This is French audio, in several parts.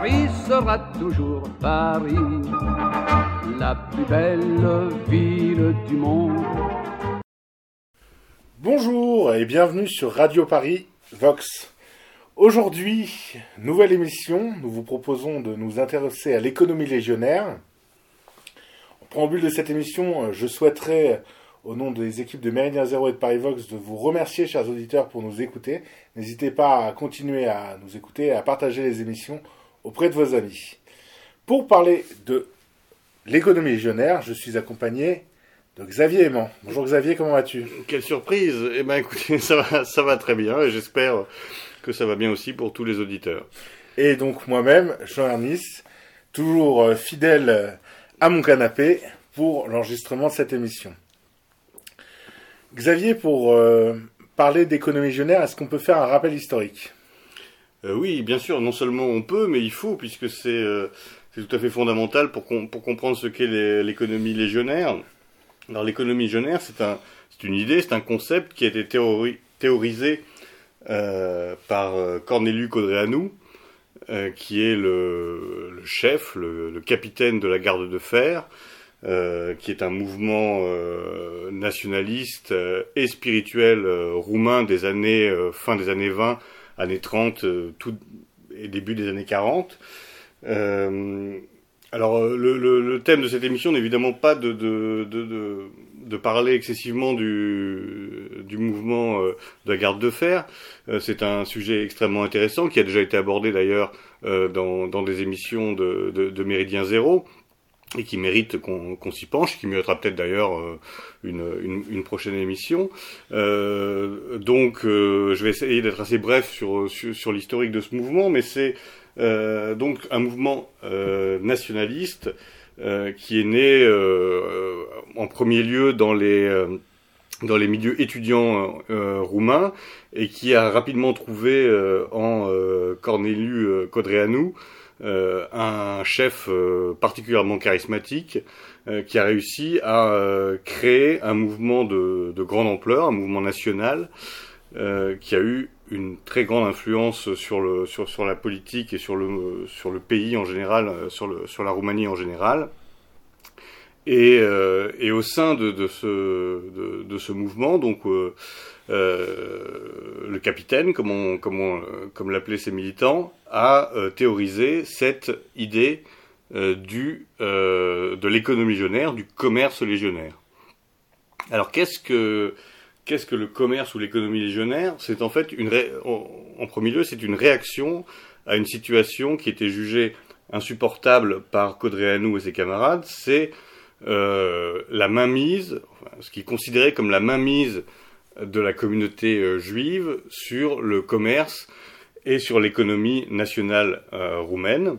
Paris sera toujours Paris, la plus belle ville du monde. Bonjour et bienvenue sur Radio Paris Vox. Aujourd'hui, nouvelle émission, nous vous proposons de nous intéresser à l'économie légionnaire. En préambule de cette émission, je souhaiterais au nom des équipes de Méridien Zéro et de Paris Vox, de vous remercier, chers auditeurs, pour nous écouter. N'hésitez pas à continuer à nous écouter et à partager les émissions auprès de vos amis. Pour parler de l'économie légionnaire, je suis accompagné de Xavier Aimant. Bonjour Xavier, comment vas-tu? Quelle surprise Eh bien écoutez, ça va, ça va très bien et j'espère que ça va bien aussi pour tous les auditeurs. Et donc moi-même, Jean Ernest, toujours euh, fidèle à mon canapé pour l'enregistrement de cette émission. Xavier, pour euh, parler d'économie légionnaire, est-ce qu'on peut faire un rappel historique? Euh, Oui, bien sûr, non seulement on peut, mais il faut, puisque c'est euh, tout à fait fondamental pour, comprendre ce qu'est l'économie légionnaire. Alors l'économie légionnaire, c'est un, une idée, c'est un concept qui a été théorisé par Cornelius Codreanu, qui est le, chef, le, le, capitaine de la garde de fer, euh, qui est un mouvement euh, nationaliste euh, et spirituel roumain des années fin des années 20, années 30, tout et début des années 40. alors le, le, le, thème de cette émission n'est évidemment pas de, de, de, de, parler excessivement du, du mouvement de la garde de fer. C'est un sujet extrêmement intéressant qui a déjà été abordé d'ailleurs dans, dans des émissions de, de Méridien Zéro et qui mérite qu'on s'y penche, qui méritera peut-être d'ailleurs euh, une, une, une, prochaine émission. Euh, donc, euh, je vais essayer d'être assez bref sur, sur, sur l'historique de ce mouvement, mais c'est euh, donc un mouvement nationaliste qui est né en premier lieu dans les dans les milieux étudiants roumains et qui a rapidement trouvé en Corneliu Codreanu euh, un chef euh, particulièrement charismatique euh, qui a réussi à créer un mouvement de, de, grande ampleur, un mouvement national, qui a eu une très grande influence sur, le, sur, sur la politique et sur le, sur le pays en général, sur, le, sur la Roumanie en général. Et, et au sein de, de, ce, de, de ce mouvement, donc euh, le capitaine, comme, on, comme l'appelaient ses militants, a euh, théorisé cette idée euh, du, de l'économie légionnaire, du commerce légionnaire. Alors qu'est-ce que le commerce ou l'économie légionnaire? C'est en fait une en, premier lieu, c'est une réaction à une situation qui était jugée insupportable par Codreanu et ses camarades. C'est euh, la mainmise, ce qui est comme la mainmise de la communauté euh, juive sur le commerce et sur l'économie nationale euh, roumaine.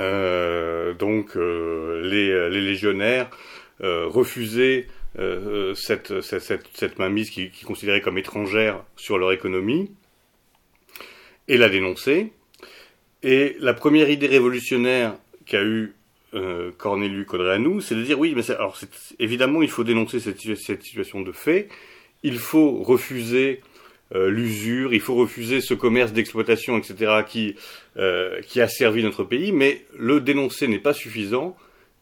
Euh, donc les, légionnaires refusaient cette, mainmise qui, qui considérait comme étrangère sur leur économie et la dénoncer. Et la première idée révolutionnaire qu'a eu euh, Cornelius Codreanu, c'est de dire oui, mais alors évidemment il faut dénoncer cette situation de fait, il faut refuser euh, l'usure, il faut refuser ce commerce d'exploitation, etc., qui, euh, qui a servi notre pays, mais le dénoncer n'est pas suffisant,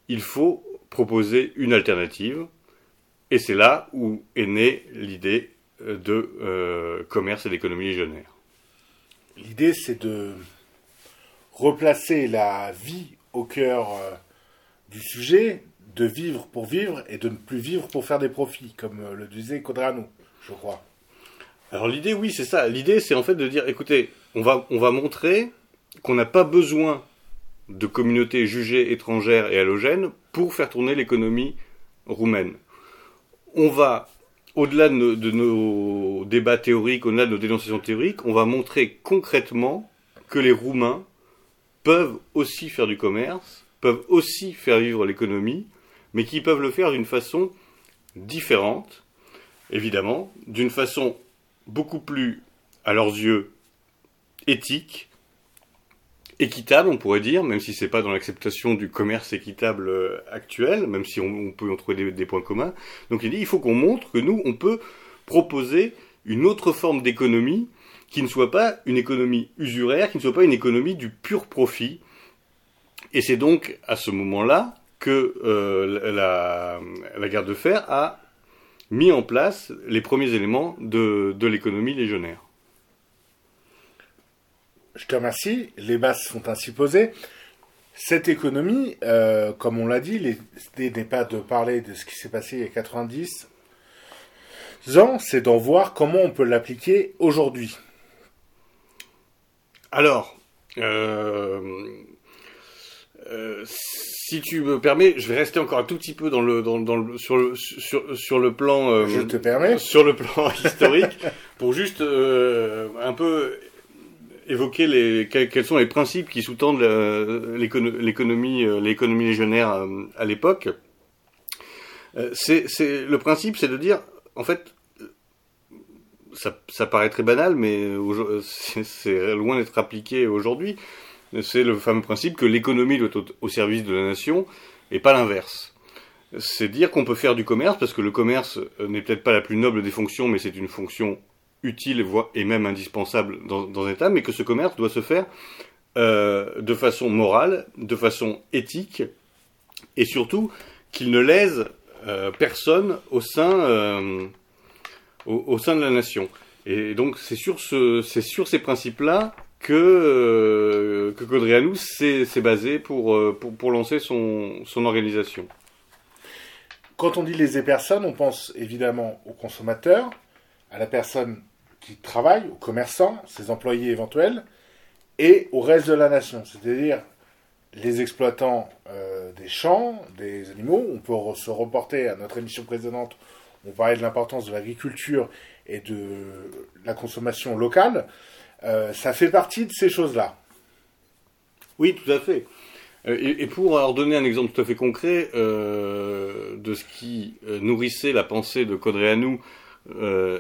il faut proposer une alternative, et c'est là où est née l'idée euh, de commerce et d'économie légionnaire. L'idée, c'est de replacer la vie au cœur du sujet, de vivre pour vivre et de ne plus vivre pour faire des profits, comme le disait Codrano, je crois. Alors l'idée, oui, c'est ça. L'idée, c'est en fait de dire, écoutez, on va, on va montrer qu'on n'a pas besoin de communautés jugées étrangères et halogènes pour faire tourner l'économie roumaine. On va, au-delà de, de, nos débats théoriques, au-delà de nos dénonciations théoriques, on va montrer concrètement que les Roumains peuvent aussi faire du commerce, peuvent aussi faire vivre l'économie, mais qui peuvent le faire d'une façon différente, évidemment, d'une façon beaucoup plus, à leurs yeux, éthique, équitable, on pourrait dire, même si c'est pas dans l'acceptation du commerce équitable euh, actuel, même si on, peut en trouver des, points communs. Donc il dit, il faut qu'on montre que nous, on peut proposer une autre forme d'économie qui ne soit pas une économie usuraire, qui ne soit pas une économie du pur profit. Et c'est donc à ce moment-là que euh, la, la guerre de fer a mis en place les premiers éléments de, de l'économie légionnaire. Je te remercie. Les bases sont ainsi posées. Cette économie, euh, comme on l'a dit, l'idée n'est pas de parler de ce qui s'est passé il y a 90 ans, c'est d'en voir comment on peut l'appliquer aujourd'hui. Alors, euh, euh, si tu me permets, je vais rester encore un tout petit peu dans le, dans, dans le, sur, le, sur, sur le plan. Euh, je te permets. Sur le plan historique, pour juste euh, un peu évoquer les, quels, sont les principes qui sous-tendent l'économie, euh, l'économie légionnaire euh, à, l'époque. C'est, c'est, le principe, c'est de dire, en fait, ça, ça paraît très banal, mais c'est loin d'être appliqué aujourd'hui c'est le fameux principe que l'économie doit être au service de la nation et pas l'inverse. C'est dire qu'on peut faire du commerce, parce que le commerce euh, n'est peut-être pas la plus noble des fonctions, mais c'est une fonction utile et même indispensable dans, un État, mais que ce commerce doit se faire euh, de façon morale, de façon éthique, et surtout qu'il ne lèse euh, personne au sein, au, sein de la nation. Et donc c'est sur, ce, sur ces principes-là que, euh, que s'est basé pour, euh, pour, pour, lancer son, son organisation. Quand on dit les personnes, on pense évidemment aux consommateurs, à la personne qui travaille, aux commerçants, ses employés éventuels, et au reste de la nation, c'est-à-dire les exploitants euh, des champs, des animaux. On peut se reporter à notre émission précédente, on parlait de l'importance de l'agriculture et de la consommation locale. Euh, ça fait partie de ces choses-là. Oui, tout à fait. Euh, et, pour leur donner un exemple tout à fait concret euh, de ce qui nourrissait la pensée de Codréanou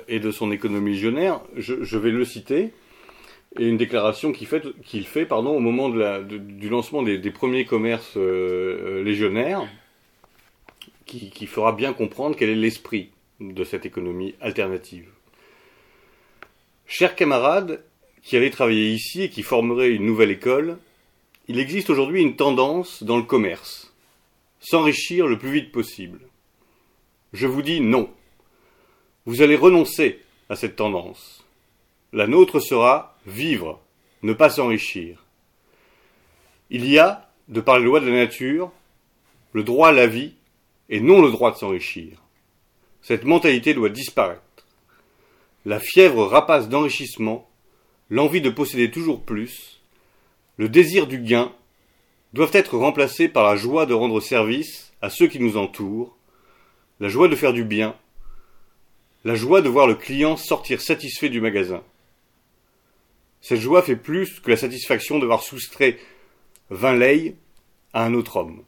et de son économie légionnaire, je, vais le citer. Et une déclaration qu'il fait, pardon, au moment du lancement des, premiers commerces légionnaires, qui fera bien comprendre quel est l'esprit de cette économie alternative. Chers camarades, qui allait travailler ici et qui formerait une nouvelle école, il existe aujourd'hui une tendance dans le commerce, s'enrichir le plus vite possible. Je vous dis non. Vous allez renoncer à cette tendance. La nôtre sera vivre, ne pas s'enrichir. Il y a, de par les lois de la nature, le droit à la vie et non le droit de s'enrichir. Cette mentalité doit disparaître. La fièvre rapace d'enrichissement l'envie de posséder toujours plus, le désir du gain, doivent être remplacés par la joie de rendre service à ceux qui nous entourent, la joie de faire du bien, la joie de voir le client sortir satisfait du magasin. Cette joie fait plus que la satisfaction d'avoir soustrait vingt leis à un autre homme.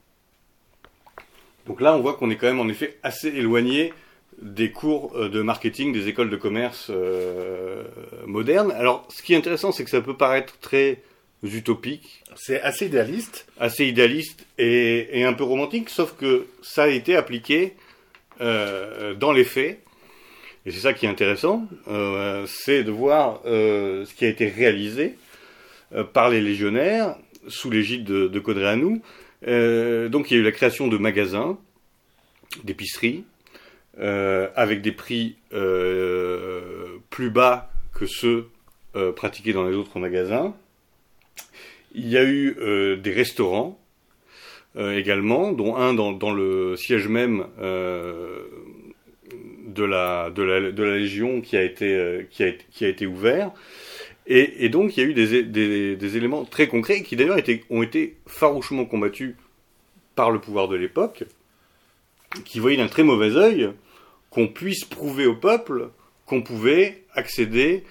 Donc là, on voit qu'on est quand même en effet assez éloigné des cours euh, de marketing des écoles de commerce euh, modernes. Alors, ce qui est intéressant, c'est que ça peut paraître très utopique. C'est assez idéaliste. Assez idéaliste et, un peu romantique, sauf que ça a été appliqué euh, dans les faits. Et c'est ça qui est intéressant, c'est de voir ce qui a été réalisé par les légionnaires sous l'égide de, de donc il y a eu la création de magasins, d'épiceries, euh, avec des prix euh, plus bas que ceux euh, pratiqués dans les autres magasins. Il y a eu des restaurants également, dont un dans, le siège même de la, Légion qui a été, ouvert. Et, donc il y a eu des éléments très concrets qui d'ailleurs ont été farouchement combattus par le pouvoir de l'époque, qui voyait d'un très mauvais œil qu'on puisse prouver au peuple qu'on pouvait accéder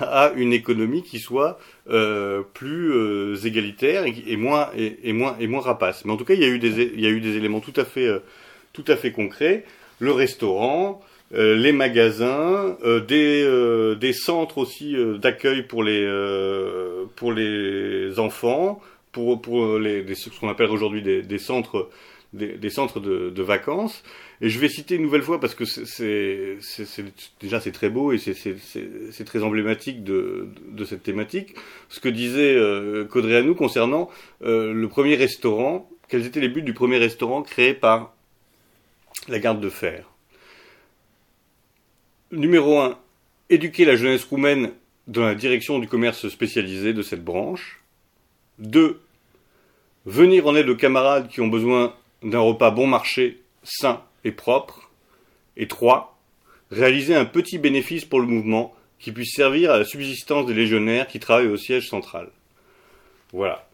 à une économie qui soit euh, plus euh, égalitaire et, moins et, moins et moins rapace. Mais en tout cas, il y a eu des il y a eu des éléments tout à fait euh, tout à fait concrets. Le restaurant, les magasins, des des centres aussi d'accueil pour les pour les enfants, pour pour les ce qu'on appelle aujourd'hui des, des centres des, centres de, vacances. Et je vais citer une nouvelle fois parce que c'est déjà c'est très beau et c'est très emblématique de, cette thématique. Ce que disait euh, Codréanou concernant euh, le premier restaurant, quels étaient les buts du premier restaurant créé par la garde de fer? Numéro 1, éduquer la jeunesse roumaine dans la direction du commerce spécialisé de cette branche. 2. Venir en aide aux camarades qui ont besoin d'un repas bon marché, sain et propre. Et 3. Réaliser un petit bénéfice pour le mouvement qui puisse servir à la subsistance des légionnaires qui travaillent au siège central. Voilà.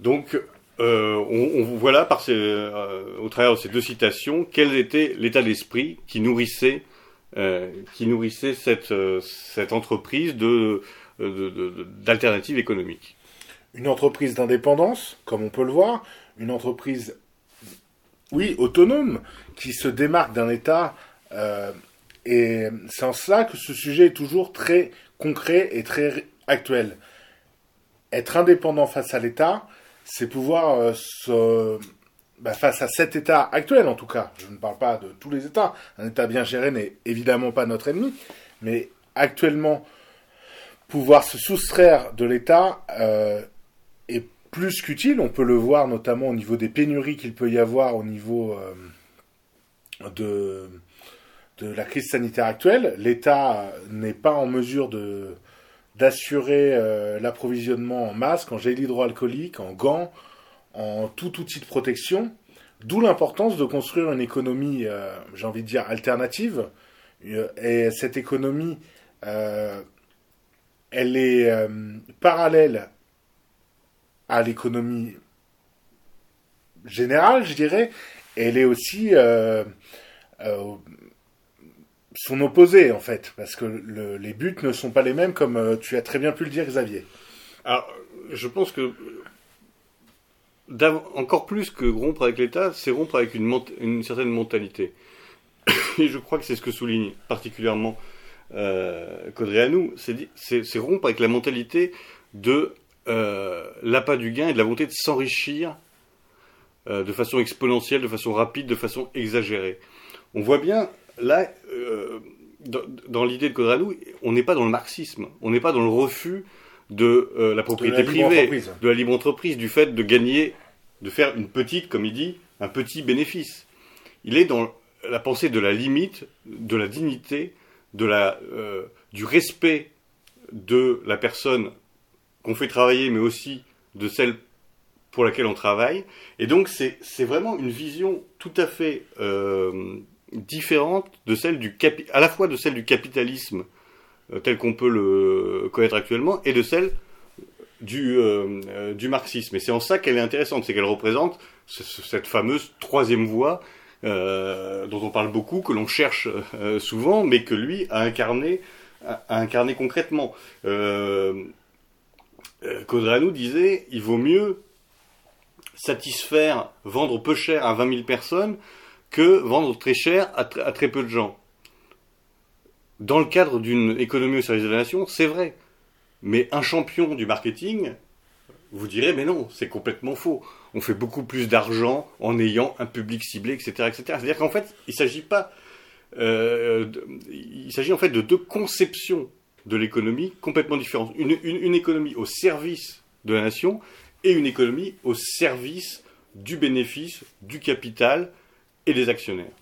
Donc, euh, on, voit là, par euh, au travers de ces deux citations, quel était l'état d'esprit qui nourrissait, euh, cette entreprise de, d'alternative économique. Une entreprise d'indépendance, comme on peut le voir, une entreprise oui, autonome, qui se démarque d'un État. Euh, et c'est en cela que ce sujet est toujours très concret et très actuel. Être indépendant face à l'État, c'est pouvoir euh, se, bah, face à cet État actuel en tout cas. Je ne parle pas de tous les États. Un État bien géré n'est évidemment pas notre ennemi, mais actuellement pouvoir se soustraire de l'État euh, plus qu'utile. On peut le voir notamment au niveau des pénuries qu'il peut y avoir au niveau euh, de, la crise sanitaire actuelle. L'État n'est pas en mesure d'assurer euh, l'approvisionnement en masques, en gel hydroalcoolique, en gants, en tout outil de protection. D'où l'importance de construire une économie, euh, j'ai envie de dire, alternative. Et cette économie, elle est parallèle l'économie générale, je dirais, elle est aussi euh, euh, son opposé, en fait, parce que les buts ne sont pas les mêmes, comme euh, tu as très bien pu le dire, Xavier. Alors, je pense que encore plus que rompre avec l'État, c'est rompre avec une, certaine mentalité. Et je crois que c'est ce que souligne particulièrement euh, c'est rompre avec la mentalité de euh, l'appât du gain et de la volonté de s'enrichir euh, de façon exponentielle, de façon rapide, de façon exagérée. On voit bien, là, euh, dans, l'idée de Codranou, on n'est pas dans le marxisme, on n'est pas dans le refus de la propriété privée, de la libre entreprise, du fait de gagner, de faire une petite, comme il dit, un petit bénéfice. Il est dans la pensée de la limite, de la dignité, de la, du respect de la personne qu'on fait travailler, mais aussi de celle pour laquelle on travaille. Et donc c'est vraiment une vision tout à fait euh, différente de celle du à la fois de celle du capitalisme euh, tel qu'on peut le connaître actuellement et de celle du, euh, du marxisme. Et c'est en ça qu'elle est intéressante, c'est qu'elle représente cette fameuse troisième voie dont on parle beaucoup, que l'on cherche souvent, mais que lui a incarné, a, incarné concrètement. Euh, disait il vaut mieux satisfaire, vendre peu cher à 20 000 personnes que vendre très cher à, très peu de gens. Dans le cadre d'une économie au service de la nation, c'est vrai. Mais un champion du marketing, vous direz, mais non, c'est complètement faux. On fait beaucoup plus d'argent en ayant un public ciblé, etc. etc. C'est-à-dire qu'en fait, il s'agit pas... Euh, il s'agit en fait de deux conceptions de l'économie complètement différente. Une, économie au service de la nation et une économie au service du bénéfice, du capital et des actionnaires.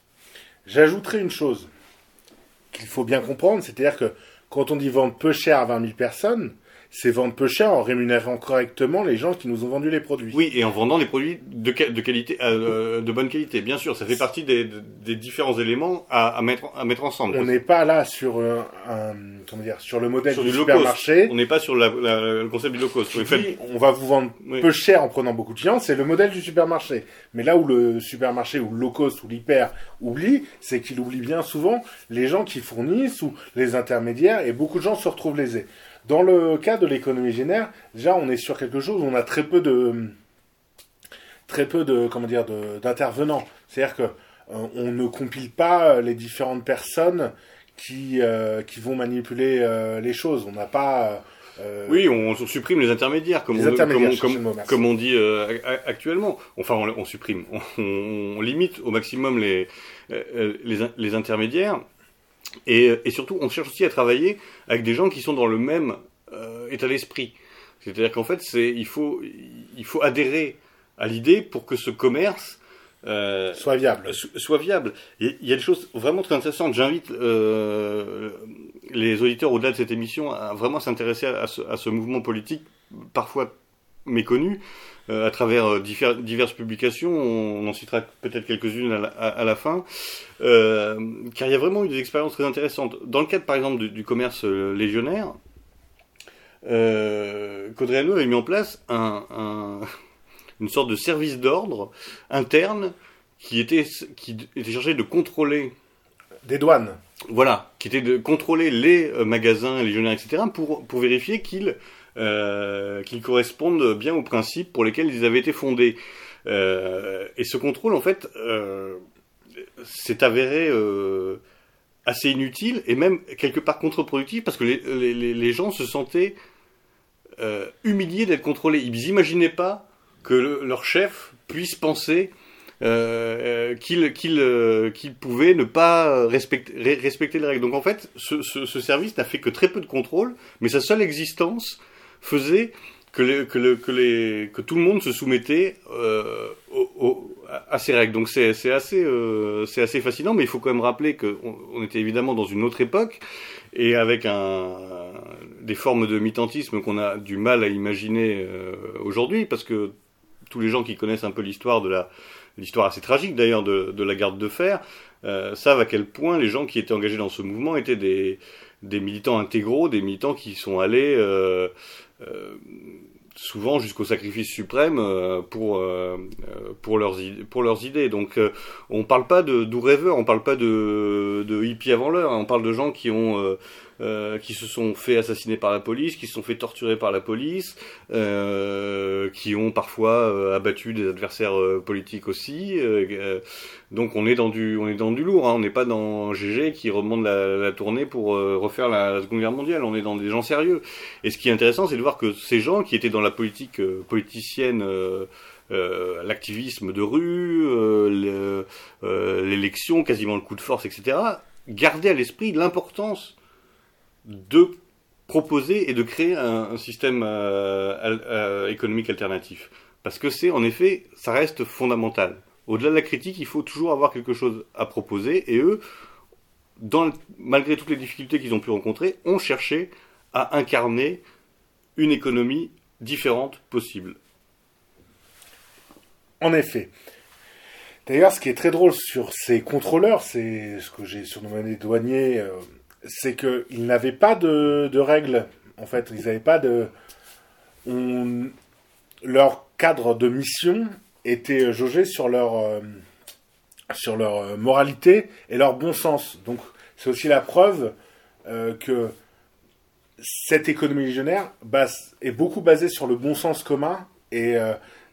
J'ajouterai une chose qu'il faut bien comprendre, c'est-à-dire que quand on dit vendre peu cher à 20 000 personnes, c'est vendre peu cher en rémunérant correctement les gens qui nous ont vendu les produits. Oui, et en vendant les produits de, de qualité, euh, de bonne qualité, bien sûr. Ça fait partie des, des différents éléments à, à, mettre, à mettre ensemble. On n'est pas là sur un, comment dire, sur le modèle du, supermarché. On n'est pas sur la, le concept du low cost. On, va vous vendre peu cher en prenant beaucoup de clients. C'est le modèle du supermarché. Mais là où le supermarché ou le low cost ou l'hyper oublie, c'est qu'il oublie bien souvent les gens qui fournissent ou les intermédiaires et beaucoup de gens se retrouvent lésés. Dans le cas de l'économie génère, déjà on est sur quelque chose où on a très peu de très peu de comment dire d'intervenants. C'est-à-dire que euh, on ne compile pas les différentes personnes qui euh, qui vont manipuler euh, les choses. On n'a pas euh, Oui, on, supprime les intermédiaires, comme, Les on, intermédiaires, comme, cherchez comme- le mot, merci. comme on dit euh, actuellement. Enfin, on, on supprime, on, on limite au maximum les, euh, les intermédiaires. Et, et surtout, on cherche aussi à travailler avec des gens qui sont dans le même euh, état d'esprit. C'est-à-dire qu'en fait, il, faut, il faut adhérer à l'idée pour que ce commerce euh, soit viable. so- soit viable. Il y a des choses vraiment très intéressantes. J'invite euh, les auditeurs au-delà de cette émission à vraiment s'intéresser à ce mouvement politique parfois méconnu euh, à travers euh, diverses publications. On en citera peut-être quelques-unes à, la- à- à la fin. Euh, car il y a vraiment eu des expériences très intéressantes. Dans le cadre, par exemple, du, du commerce légionnaire, euh, Codreanu avait mis en place un, un- une sorte de service d'ordre interne qui était, qui était chargé de contrôler, Des douanes. voilà, qui était de contrôler les magasins légionnaires, etc., pour, pour vérifier qu'ils euh, qu'ils correspondent bien aux principes pour lesquels ils avaient été fondés. Euh, et ce contrôle, en fait, euh, s'est avéré assez inutile et même quelque part contre-productif parce que les, gens se sentaient humiliés d'être contrôlés. Ils n'imaginaient pas que le- leur chef puisse penser euh, qu'il qu'il, qu'il pouvait ne pas respecter, respecter les règles. Donc en fait, ce service n'a fait que très peu de contrôle, mais sa seule existence faisait que, que, que, tout le monde se soumettait euh, à ces règles. Donc c'est assez, euh, assez fascinant, mais il faut quand même rappeler qu'on on était évidemment dans une autre époque et avec des formes de militantisme qu'on a du mal à imaginer euh, aujourd'hui, parce que tous les gens qui connaissent un peu l'histoire de la l'histoire assez tragique d'ailleurs de, la garde de fer euh, savent à quel point les gens qui étaient engagés dans ce mouvement étaient des, militants intégraux, des militants qui sont allés euh, souvent jusqu'au sacrifice suprême euh, pour euh, euh, pour leurs pour leurs idées. Donc euh, on parle pas de doux rêveurs, on parle pas de de hippies avant l'heure, hein. on parle de gens qui ont euh, qui se sont fait assassiner par la police, qui se sont fait torturer par la police, euh, qui ont parfois euh, abattu des adversaires euh, politiques aussi. donc on est dans du on est dans du lourd, hein. on n'est pas dans GG qui remonte la, tournée pour refaire la, Seconde Guerre mondiale. On est dans des gens sérieux. Et ce qui est intéressant, c'est de voir que ces gens qui étaient dans la politique politicienne, euh, l'activisme de rue, euh, le- l'élection, quasiment le coup de force, etc., gardaient à l'esprit l'importance de proposer et de créer un, système euh, euh, économique alternatif. Parce que c'est, en effet, ça reste fondamental. Au-delà de la critique, il faut toujours avoir quelque chose à proposer, et eux, malgré toutes les difficultés qu'ils ont pu rencontrer, ont cherché à incarner une économie différente possible. En effet. D'ailleurs, ce qui est très drôle sur ces contrôleurs, c'est ce que j'ai surnommé les douaniers, euh, c'est qu'ils n'avaient pas de, règles. En fait, ils n'avaient pas de. Leur cadre de mission était jaugé sur leur, euh, sur leur euh, moralité et leur bon sens. Donc, c'est aussi la preuve euh, que cette économie légionnaire est beaucoup basée sur le bon sens commun. Et,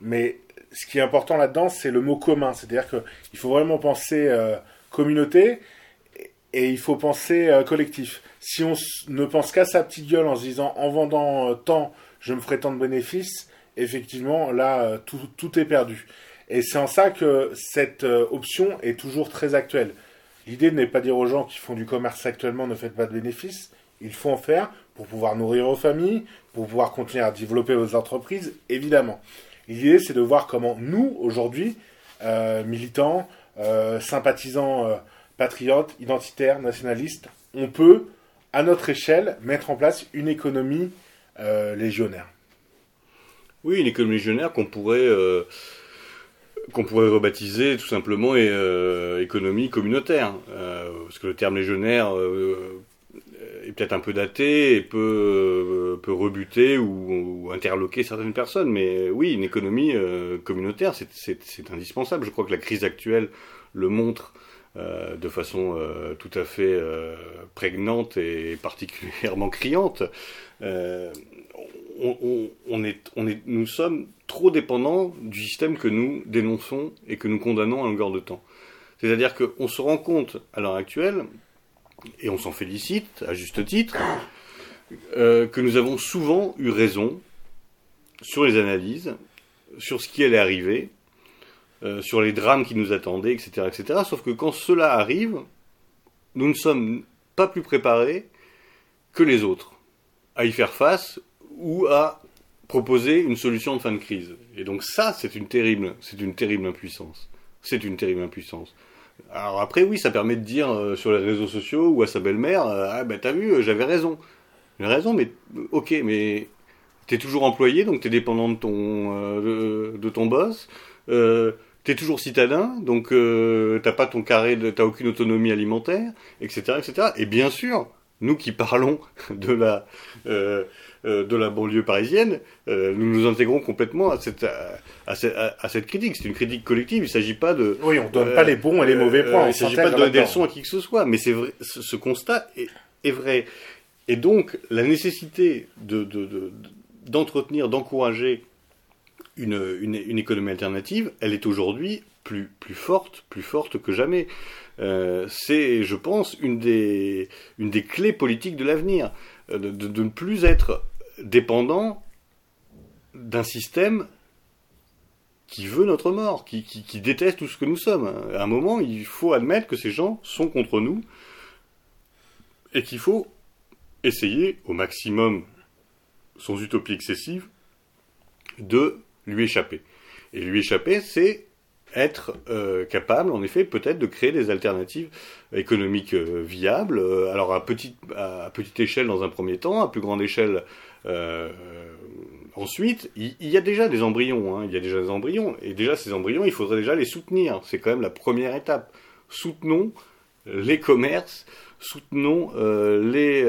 mais ce qui est important là-dedans, c'est le mot commun. C'est-à-dire qu'il faut vraiment penser communauté et- il faut penser euh, collectif. Si on ne pense qu'à sa petite gueule en se disant en vendant euh, tant, je me ferai tant de bénéfices, effectivement, là, euh, tout, tout est perdu. Et c'est en ça que cette option est toujours très actuelle. L'idée n'est pas dire aux gens qui font du commerce actuellement ne faites pas de bénéfices. Il faut en faire pour pouvoir nourrir vos familles, pour pouvoir continuer à développer vos entreprises, évidemment. L'idée, c'est de voir comment nous, aujourd'hui, militants, sympathisants, patriotes, identitaires, nationalistes, on peut, à notre échelle, mettre en place une économie euh, légionnaire. Oui, une économie légionnaire qu'on pourrait, euh, rebaptiser tout simplement et, euh, économie communautaire. Parce que le terme légionnaire est peut-être un peu daté et peut, rebuter ou, interloquer certaines personnes. Mais oui, une économie communautaire, c'est indispensable. Je crois que la crise actuelle le montre. Euh, de façon euh, tout à fait euh, prégnante et particulièrement criante. Nous sommes trop dépendants du système que nous dénonçons et que nous condamnons à longueur de temps. C'est-à-dire qu'on se rend compte à l'heure actuelle, et on s'en félicite à juste titre, que nous avons souvent eu raison sur les analyses, sur ce qui allait arriver, sur les drames qui nous attendaient, etc., etc. Sauf que quand cela arrive, nous ne sommes pas plus préparés que les autres à y faire face ou à proposer une solution de fin de crise. Et donc ça, c'est une terrible, c'est une terrible impuissance. C'est une terrible impuissance. Alors après, oui, ça permet de dire euh, sur les réseaux sociaux ou à sa belle-mère, euh, ah ben t'as vu, euh, j'avais raison. J'ai raison, mais ok, mais t'es toujours employé, donc t'es dépendant de ton, de, ton boss. T'es toujours citadin, donc t'as pas ton carré, t'as aucune autonomie alimentaire, etc., etc. Et bien sûr, nous qui parlons de la euh, euh, de la banlieue parisienne, euh, nous nous intégrons complètement à cette à, cette, critique. C'est une critique collective. Il s'agit pas de oui, on donne pas les bons et les mauvais points. il s'agit pas de donner des leçons à qui que ce soit, mais c'est vrai. Ce, constat est, vrai. Et donc la nécessité de d'entretenir, d'encourager une, une, économie alternative, elle est aujourd'hui plus plus forte, plus forte que jamais. Euh, c'est, je pense, une des, une des clés politiques de l'avenir, euh, de, ne plus être dépendant d'un système qui veut notre mort, qui, qui, déteste tout ce que nous sommes. À un moment, il faut admettre que ces gens sont contre nous et qu'il faut essayer au maximum, sans utopie excessive, de lui échapper. Et lui échapper, c'est être euh, capable, en effet, peut-être de créer des alternatives économiques euh, viables. Euh, alors à petite, à petite échelle dans un premier temps, à plus grande échelle ensuite. Il, y a déjà des embryons, hein, il y a déjà des embryons, et déjà ces embryons, il faudrait déjà les soutenir. C'est quand même la première étape. Soutenons les commerces, soutenons les,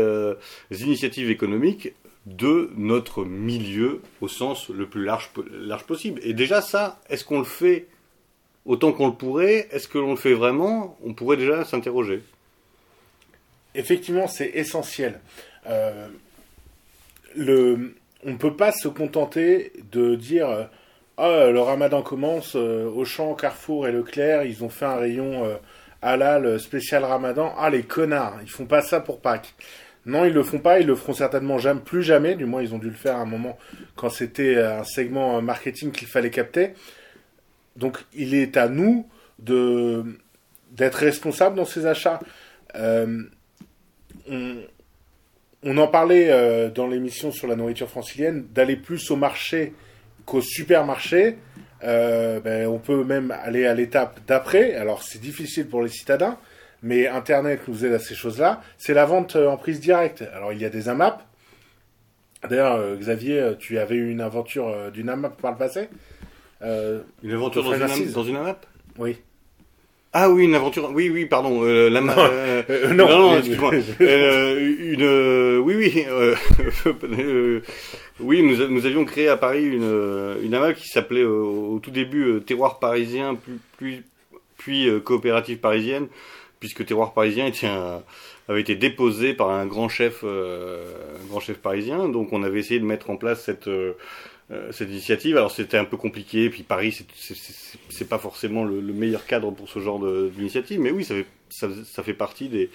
les initiatives économiques de notre milieu au sens le plus large, possible. Et déjà ça, est-ce qu'on le fait autant qu'on le pourrait, est-ce que l'on le fait vraiment? On pourrait déjà s'interroger. Effectivement, c'est essentiel. Euh, le, on ne peut pas se contenter de dire ah, le ramadan commence, euh, Auchan, Carrefour et Leclerc, ils ont fait un rayon halal spécial ramadan. Ah, les connards, ils font pas ça pour Pâques. Non, ils le font pas, ils le feront certainement jamais, plus jamais, du moins ils ont dû le faire à un moment quand c'était un segment marketing qu'il fallait capter. Donc il est à nous de d'être responsables dans ces achats. Euh, on, en parlait euh, dans l'émission sur la nourriture francilienne, d'aller plus au marché qu'au supermarché. Euh, ben, on peut même aller à l'étape d'après. Alors c'est difficile pour les citadins, mais Internet nous aide à ces choses-là. C'est la vente en prise directe. Alors il y a des AMAP. D'ailleurs, Xavier, tu avais eu une aventure d'une AMAP par le passé. Euh, une aventure dans une, dans une AMAP? Oui. Ah oui, une aventure. Oui, oui, pardon. Euh, la non, euh, euh, non, non, excuse-moi. une, oui, oui, oui. Nous, nous, avions créé à Paris une, une AMAP qui s'appelait au, tout début Terroir parisien, puis, puis coopérative parisienne, puisque Terroir parisien avait été déposé par un grand chef, un grand chef parisien. Donc, on avait essayé de mettre en place cette euh, cette initiative. Alors c'était un peu compliqué, puis Paris c'est pas forcément le, meilleur cadre pour ce genre d'initiative, mais oui, ça fait, partie des,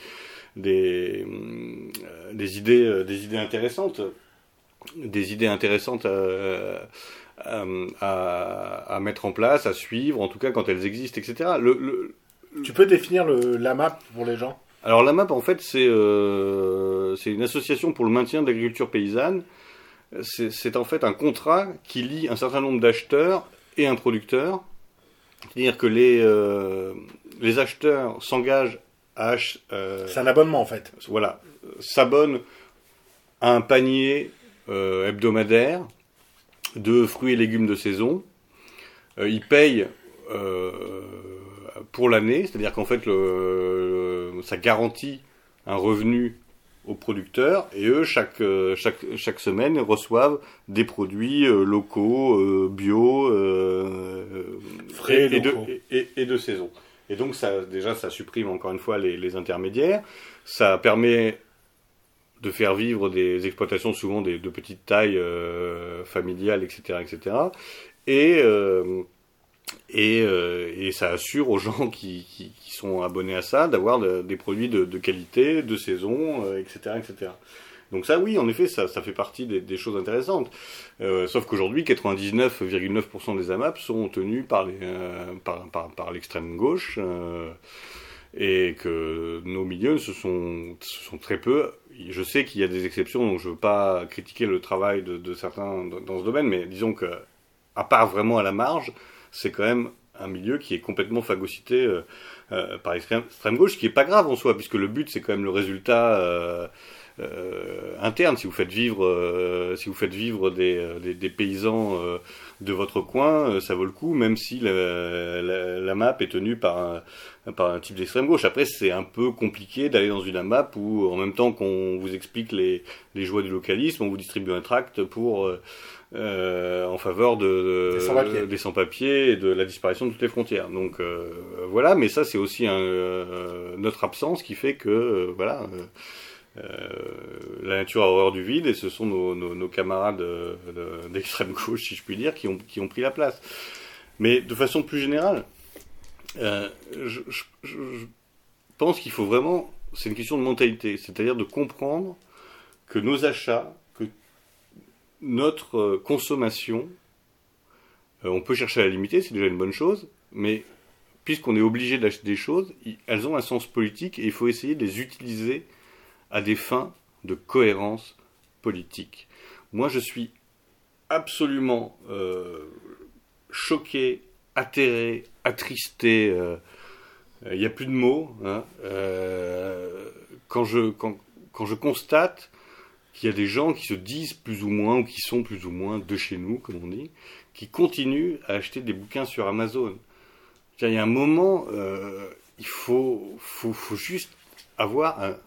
des, euh, des, idées, euh, des idées intéressantes, des idées intéressantes à, mettre en place, à suivre, en tout cas quand elles existent, etc. Tu peux définir le, l'AMAP pour les gens Alors l'AMAP en fait c'est c'est une association pour le maintien de l'agriculture paysanne c'est en fait un contrat qui lie un certain nombre d'acheteurs et un producteur. C'est-à-dire que les, euh, les acheteurs s'engagent à... Euh, c'est un abonnement en fait. Voilà. S'abonnent à un panier euh, hebdomadaire de fruits et légumes de saison. ils payent pour l'année, c'est-à-dire qu'en fait le, ça garantit un revenu aux producteurs et eux chaque euh, chaque chaque semaine reçoivent des produits euh, locaux euh, bio frais et, de et, de saison. Et donc ça déjà ça supprime encore une fois les, les intermédiaires. Ça permet de faire vivre des exploitations souvent des, de petite taille familiale etc etc et et, et ça assure aux gens qui, sont abonnés à ça, d'avoir des produits de, qualité, de saison, etc., euh, etc. Donc ça, oui, en effet, ça, fait partie des, choses intéressantes. Euh, sauf qu'aujourd'hui, 99,9% des AMAP sont tenus par euh, l'extrême gauche. Euh, et que nos milieux ce sont, ce sont très peu. Je sais qu'il y a des exceptions, donc je ne veux pas critiquer le travail de, de certains dans ce domaine, mais disons que, à part vraiment à la marge, c'est quand même un milieu qui est complètement phagocyté euh, euh, par l'extrême gauche, ce qui est pas grave en soi, puisque le but c'est quand même le résultat euh, interne. Si vous faites vivre, si vous faites vivre des, paysans de votre coin, ça vaut le coup, même si la, map est tenue par un, par un type d'extrême gauche. Après, c'est un peu compliqué d'aller dans une map où, en même temps qu'on vous explique les, les joies du localisme, on vous distribue un tract pour euh, en faveur de, de des sans-papiers et de la disparition de toutes les frontières. Donc euh, voilà, mais ça c'est aussi un, euh, notre absence qui fait que voilà. la nature a horreur du vide et ce sont nos, nos, nos camarades d'extrême gauche, si je puis dire, qui ont, qui ont pris la place. Mais de façon plus générale, je, je, je pense qu'il faut vraiment, c'est une question de mentalité, c'est-à-dire de comprendre que nos achats notre euh, consommation, euh, on peut chercher à la limiter, c'est déjà une bonne chose, mais puisqu'on est obligé d'acheter des choses, elles ont un sens politique et il faut essayer de les utiliser à des fins de cohérence politique. Moi, je suis absolument euh, choqué, atterré, attristé. Il n'y a plus de mots. Hein, quand, je, quand, quand je constate qu'il y a des gens qui se disent plus ou moins, ou qui sont plus ou moins de chez nous, comme on dit, qui continuent à acheter des bouquins sur Amazon. Il y a un moment, euh, il faut, juste avoir un,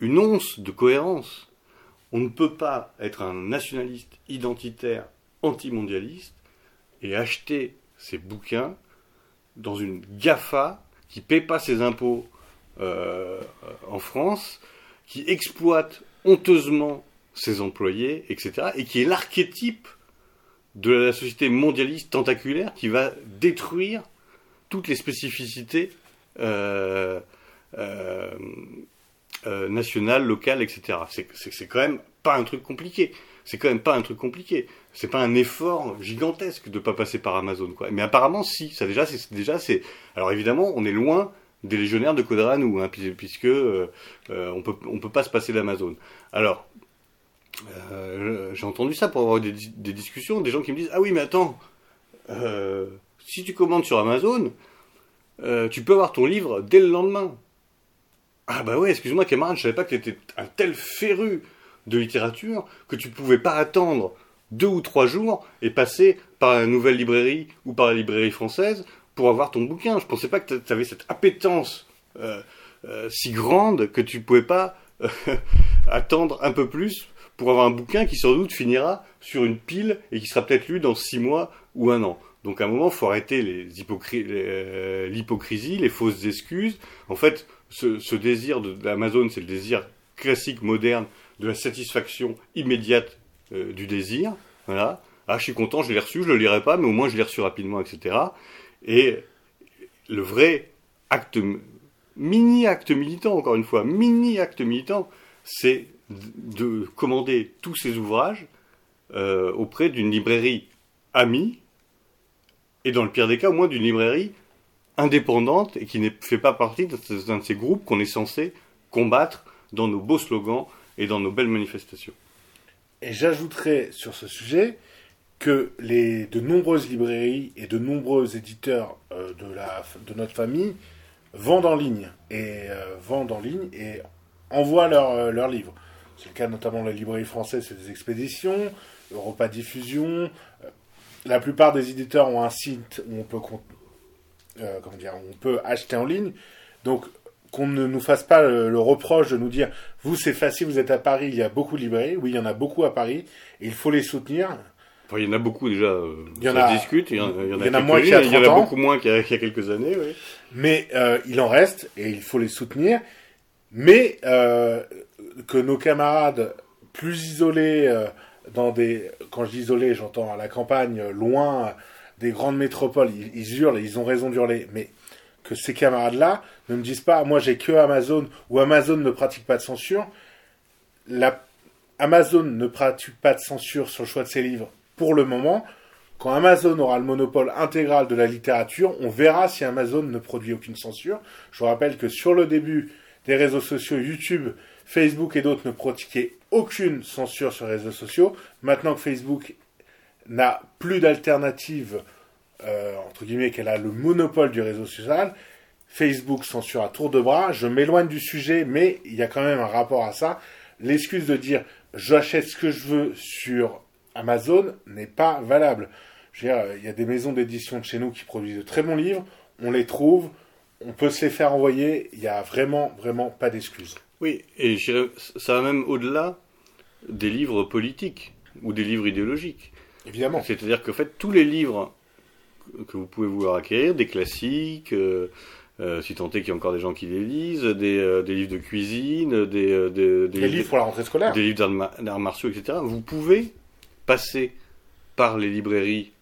une once de cohérence. On ne peut pas être un nationaliste identitaire antimondialiste et acheter ces bouquins dans une GAFA qui paie pas ses impôts euh, en France, qui exploite honteusement ses employés, etc., et qui est l'archétype de la société mondialiste tentaculaire qui va détruire toutes les spécificités euh, euh, euh, nationales, locales, etc. C'est quand même pas un truc compliqué. C'est quand même pas un truc compliqué. C'est pas un effort gigantesque de pas passer par Amazon, quoi. Mais apparemment, si. Ça déjà, c'est déjà, c'est. Alors évidemment, on est loin des légionnaires de Codranou, hein, puisque euh, euh, on peut pas se passer d'Amazon. Alors, euh, j'ai entendu ça pour avoir des, des, discussions, des gens qui me disent ah oui mais attends, si tu commandes sur Amazon, tu peux avoir ton livre dès le lendemain. Ah bah ouais, excuse-moi camarade, je savais pas que tu étais un tel féru de littérature que tu pouvais pas attendre deux ou trois jours et passer par la nouvelle librairie ou par la librairie française pour avoir ton bouquin. Je pensais pas que tu avais cette appétence euh, euh, si grande que tu pouvais pas euh, attendre un peu plus pour avoir un bouquin qui sans doute finira sur une pile et qui sera peut-être lu dans six mois ou un an. Donc à un moment, faut arrêter l'hypocrisie, les, fausses excuses. En fait, ce, ce désir d'Amazon, c'est le désir classique, moderne, de la satisfaction immédiate du désir. Voilà. Ah, je suis content, je l'ai reçu, je le lirai pas, mais au moins je l'ai reçu rapidement, etc. Et le vrai acte, mini acte militant, encore une fois, mini acte militant, c'est de commander tous ces ouvrages euh, auprès d'une librairie amie, et dans le pire des cas, au moins d'une librairie indépendante et qui ne fait pas partie d'un de ces groupes qu'on est censé combattre dans nos beaux slogans et dans nos belles manifestations. Et j'ajouterais sur ce sujet que les, de nombreuses librairies et de nombreux éditeurs euh, de, la, de notre famille vendent en ligne et euh, vendent en ligne et envoient leurs euh, leurs livres. C'est le cas notamment de la librairie française, c'est des expéditions, Europa Diffusion. La plupart des éditeurs ont un site où on peut, on peut acheter en ligne. Donc qu'on ne nous fasse pas le, le, reproche de nous dire vous c'est facile, vous êtes à Paris, il y a beaucoup de librairies. Oui, il y en a beaucoup à Paris et il faut les soutenir. Enfin, il y en a beaucoup déjà. Euh, il y en a, discute. Il y en, il y en il y en a, moins qu'il y a 30 Il y en a beaucoup moins qu'il y, y, a quelques années. Oui. Mais euh, il en reste et il faut les soutenir. Mais euh, que nos camarades plus isolés euh, dans des, quand je dis isolés, j'entends à la campagne, loin des grandes métropoles, ils, ils hurlent, ils ont raison d'hurler. Mais que ces camarades-là ne me disent pas, moi j'ai que Amazon ou Amazon ne pratique pas de censure. la, Amazon ne pratique pas de censure sur le choix de ses livres pour le moment. Quand Amazon aura le monopole intégral de la littérature, on verra si Amazon ne produit aucune censure. Je vous rappelle que sur le début des réseaux sociaux, YouTube, Facebook et d'autres ne pratiquaient aucune censure sur les réseaux sociaux. Maintenant que Facebook n'a plus d'alternative, euh, entre guillemets, qu'elle a le monopole du réseau social, Facebook censure à tour de bras. Je m'éloigne du sujet, mais il y a quand même un rapport à ça. L'excuse de dire j'achète ce que je veux sur Amazon n'est pas valable. Je veux dire, il y a des maisons d'édition de chez nous qui produisent de très bons livres, on les trouve, on peut se les faire envoyer, il n'y a vraiment, vraiment pas d'excuse. Oui, et ça va même au-delà des livres politiques ou des livres idéologiques. Évidemment. C'est-à-dire que fait, tous les livres que vous pouvez vouloir acquérir, des classiques, euh, euh, si tant est qu'il y a encore des gens qui les lisent, des, euh, livres de cuisine, des, des, livres pour la rentrée scolaire, des livres d'arts martiaux, etc. Vous pouvez passer par les librairies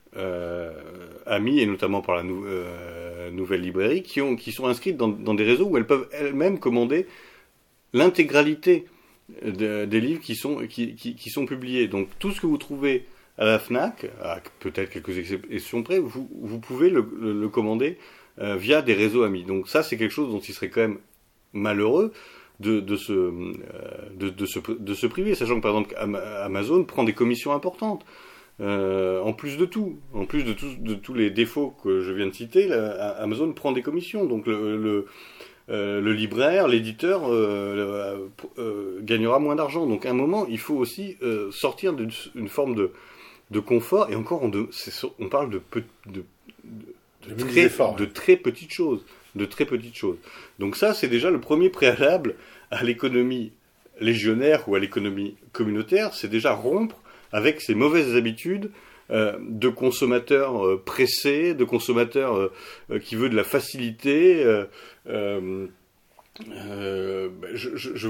amies et notamment par la nouvelle librairie qui, ont, qui sont inscrites dans, des réseaux où elles peuvent elles-mêmes commander l'intégralité des livres qui sont, publiés. Donc tout ce que vous trouvez à la FNAC, à peut-être quelques exceptions près, vous, pouvez le, le, commander euh, via des réseaux amis. Donc ça, c'est quelque chose dont il serait quand même malheureux de, de, se, euh, de, de, se, de se priver, sachant que par exemple Amazon prend des commissions importantes. Euh, en plus de tout, en plus de, tout, de tous les défauts que je viens de citer, Amazon prend des commissions. Donc le, le euh, le libraire, l'éditeur euh, gagnera moins d'argent. Donc à un moment, il faut aussi sortir d'une forme de, de, confort. Et encore, on, on parle de, de, très, de, très, petites choses. De très petites choses. Donc ça, c'est déjà le premier préalable à l'économie légionnaire ou à l'économie communautaire. C'est déjà rompre avec ces mauvaises habitudes de consommateurs pressés, de consommateurs qui veulent de la facilité, euh, euh, ben, je, je,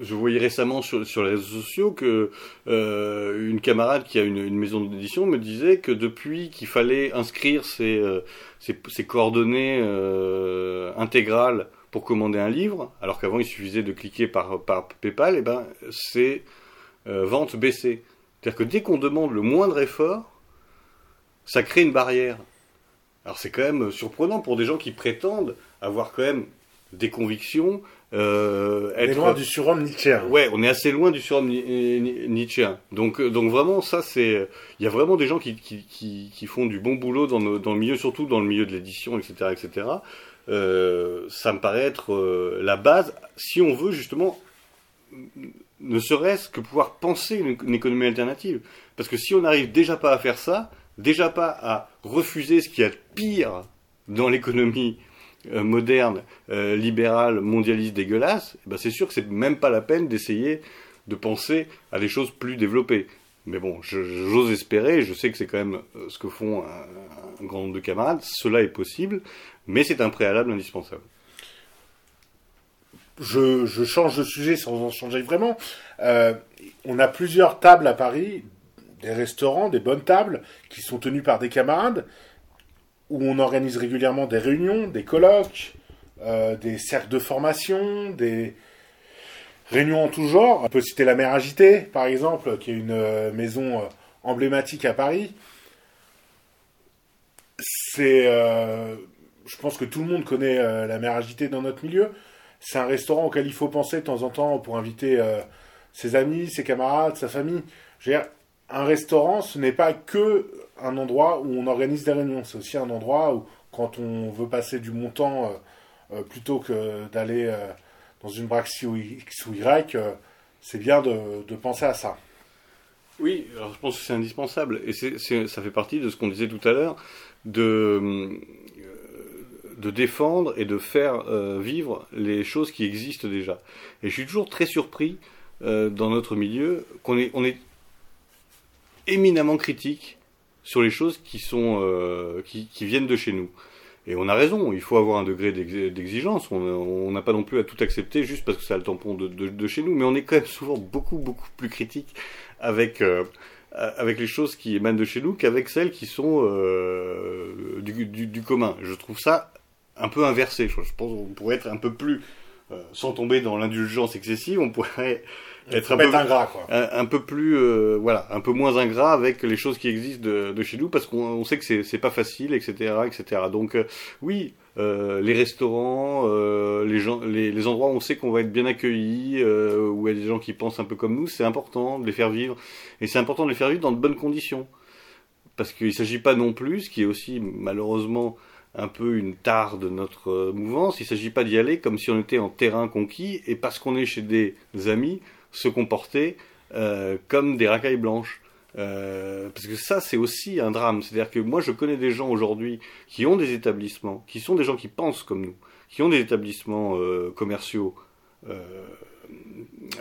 je, voyais récemment sur, les réseaux sociaux que euh, une camarade qui a une, maison d'édition me disait que depuis qu'il fallait inscrire ses, ses coordonnées intégrales pour commander un livre, alors qu'avant il suffisait de cliquer par, PayPal, et eh ben c'est vente baissée. C'est-à-dire que dès qu'on demande le moindre effort, ça crée une barrière. Alors c'est quand même surprenant pour des gens qui prétendent avoir quand même des convictions. Euh, être... loin du surhomme nietzschéen. Ouais, on est assez loin du surhomme nietzschéen. Donc, euh, donc vraiment, ça, c'est. Il y a vraiment des gens qui, qui, qui, qui font du bon boulot dans, le, dans le milieu, surtout dans le milieu de l'édition, etc., etc. Euh, ça me paraît être euh, la base, si on veut justement, ne serait-ce que pouvoir penser une, une économie alternative. Parce que si on n'arrive déjà pas à faire ça, déjà pas à refuser ce qu'il y a de pire dans l'économie euh, moderne, euh, libérale, mondialiste, dégueulasse, eh ben c'est sûr que c'est même pas la peine d'essayer de penser à des choses plus développées. Mais bon, j'ose espérer, je sais que c'est quand même euh, ce que font un, grand nombre de camarades, cela est possible, mais c'est un préalable indispensable. Je, change de sujet sans en changer vraiment. on a plusieurs tables à Paris, des restaurants, des bonnes tables, qui sont tenues par des camarades où on organise régulièrement des réunions, des colloques, euh, des cercles de formation, des réunions en tout genre. On peut citer la Mère Agitée, par exemple, qui est une euh, maison euh, emblématique à Paris. C'est, je pense que tout le monde connaît la Mère Agitée dans notre milieu. C'est un restaurant auquel il faut penser de temps en temps pour inviter ses amis, ses camarades, sa famille. Un restaurant, ce n'est pas que un endroit où on organise des réunions. C'est aussi un endroit où, quand on veut passer du montant, euh, euh, plutôt que d'aller euh, dans une braxie ou X ou Y, c'est bien de, penser à ça. Oui, je pense que c'est indispensable. Et ça fait partie de ce qu'on disait tout à l'heure, de, de défendre et de faire vivre les choses qui existent déjà. Et je suis toujours très surpris dans notre milieu qu'on est, on est éminemment critique sur les choses qui sont euh, qui, viennent de chez nous. Et on a raison, il faut avoir un degré d'exigence. On n'a pas non plus à tout accepter juste parce que c'est le tampon de, de, chez nous, mais on est quand même souvent beaucoup beaucoup plus critique avec euh, avec les choses qui émanent de chez nous qu'avec celles qui sont euh, du, du, commun. Je trouve ça un peu inversé. Je, pense qu'on pourrait être un peu plus, sans tomber dans l'indulgence excessive, on pourrait être un peu, être ingrat, quoi. un, un peu plus, euh, voilà, un peu moins ingrat avec les choses qui existent de, de chez nous, parce qu'on on sait que c'est c'est pas facile, etc., etc. Donc euh, oui, euh, les restaurants, euh, les gens, les, les endroits où on sait qu'on va être bien accueilli, euh, où il y a des gens qui pensent un peu comme nous, c'est important de les faire vivre, et c'est important de les faire vivre dans de bonnes conditions, parce qu'il s'agit pas non plus, ce qui est aussi malheureusement un peu une tare de notre mouvance, il s'agit pas d'y aller comme si on était en terrain conquis et parce qu'on est chez des amis se comporter euh, comme des racailles blanches. Euh, parce que ça, c'est aussi un drame. C'est-à-dire que moi, je connais des gens aujourd'hui qui ont des établissements, qui sont des gens qui pensent comme nous, qui ont des établissements euh, commerciaux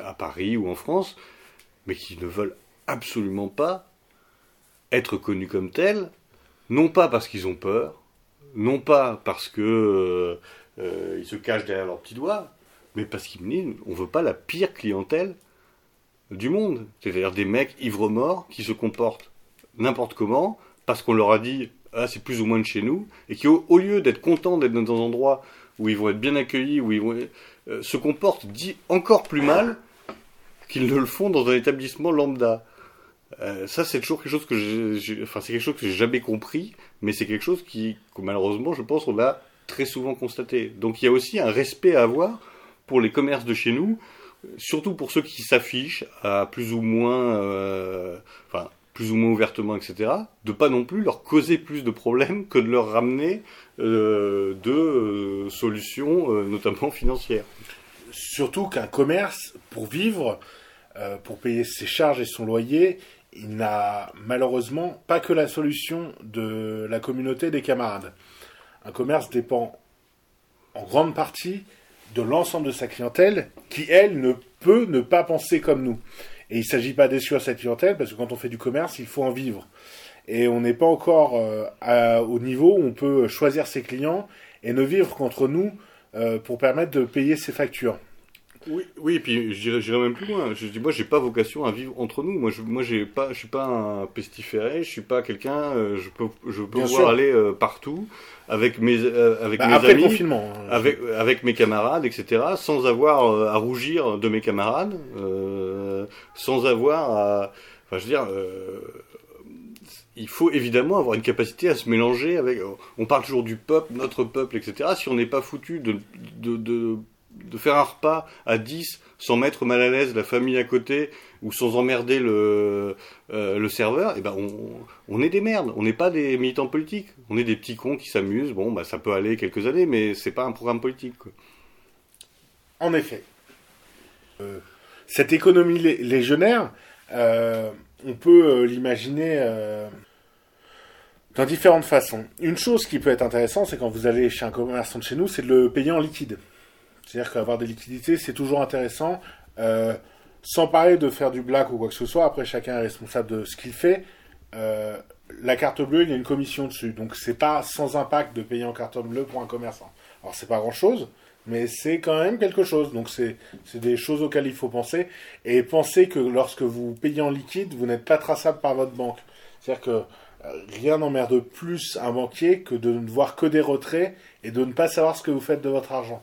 à Paris ou en France, mais qui ne veulent absolument pas être connus comme tels, non pas parce qu'ils ont peur, non pas parce que ils se cachent derrière leurs petits doigts, mais parce qu'ils me disent on veut pas la pire clientèle du monde. C'est-à-dire des mecs ivres-morts qui se comportent n'importe comment parce qu'on leur a dit ah c'est plus ou moins de chez nous et qui au, lieu d'être contents d'être dans un endroit où ils vont être bien accueillis, où ils vont euh, se comportent dit encore plus mal qu'ils ne le font dans un établissement lambda. Euh, ça, c'est toujours quelque chose que j'ai- enfin, c'est quelque chose que j'ai jamais compris, mais c'est quelque chose qui, que malheureusement, je pense, on a très souvent constaté. Donc, il y a aussi un respect à avoir pour les commerces de chez nous, surtout pour ceux qui s'affichent à plus ou moins, euh, enfin, plus ou moins ouvertement, etc. De pas non plus leur causer plus de problèmes que de leur ramener euh, de euh, solutions, notamment financières. Surtout qu'un commerce, pour vivre, pour payer ses charges et son loyer, il n'a malheureusement pas que la solution de la communauté des camarades. Un commerce dépend en grande partie de l'ensemble de sa clientèle qui, elle, ne peut ne pas penser comme nous. Et il ne s'agit pas d'essuyer cette clientèle parce que quand on fait du commerce, il faut en vivre. Et on n'est pas encore euh, au niveau où on peut choisir ses clients et ne vivre qu'entre nous euh, pour permettre de payer ses factures. Oui, oui, et puis je dirais, j'irais même plus loin. Je dis, moi, j'ai pas vocation à vivre entre nous. Moi, je, moi, j'ai pas, je suis pas un pestiféré. Je suis pas quelqu'un. euh, je peux, je peux pouvoir aller euh, partout avec mes, euh, avec Bah, mes après amis, le confinement. hein. avec, avec mes camarades, etc. Sans avoir euh, à rougir de mes camarades, euh, sans avoir à, enfin, je veux dire. euh, il faut évidemment avoir une capacité à se mélanger avec. On parle toujours du peuple, notre peuple, etc. Si on n'est pas foutu de, de, de, de faire un repas à 10 sans mettre mal à l'aise la famille à côté ou sans emmerder le, euh, serveur, et ben on, est des merdes. On n'est pas des militants politiques. On est des petits cons qui s'amusent. Bon, bah ça peut aller quelques années, mais c'est pas un programme politique. En effet. Euh, cette économie lé- légionnaire, euh, on peut l'imaginer dans différentes façons. Une chose qui peut être intéressante, c'est quand vous allez chez un commerçant de chez nous, c'est de le payer en liquide. C'est-à-dire qu'avoir des liquidités, c'est toujours intéressant. Euh, sans parler de faire du black ou quoi que ce soit, après chacun est responsable de ce qu'il fait. Euh, la carte bleue, il y a une commission dessus. Donc c'est pas sans impact de payer en carte bleue pour un commerçant. Alors c'est pas grand-chose, mais c'est quand même quelque chose. Donc c'est c'est des choses auxquelles il faut penser. Et pensez que lorsque vous payez en liquide, vous n'êtes pas traçable par votre banque. C'est-à-dire que euh, rien n'emmerde plus un banquier que de ne voir que des retraits et de ne pas savoir ce que vous faites de votre argent.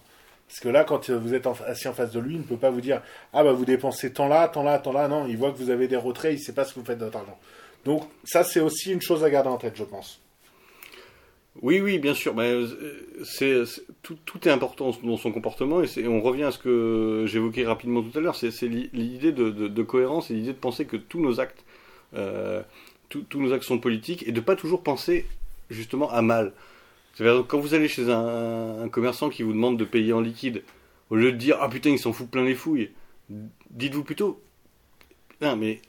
Parce que là, quand vous êtes assis en face de lui, il ne peut pas vous dire Ah, bah vous dépensez tant là, tant là, tant là. Non, il voit que vous avez des retraits, il ne sait pas ce que vous faites de votre argent. Donc, ça, c'est aussi une chose à garder en tête, je pense. Oui, oui, bien sûr. Mais euh, tout, est important dans son comportement et, on revient à ce que j'évoquais rapidement tout à l'heure. C'est c'est l'i- l'idée de, cohérence et l'idée de penser que tous nos actes, euh, tous- nos sont politiques et de pas toujours penser justement à mal. C'est-à-dire quand vous allez chez un, un commerçant qui vous demande de payer en liquide, au lieu de dire ah putain il s'en fout plein les fouilles, dites-vous plutôt putain mais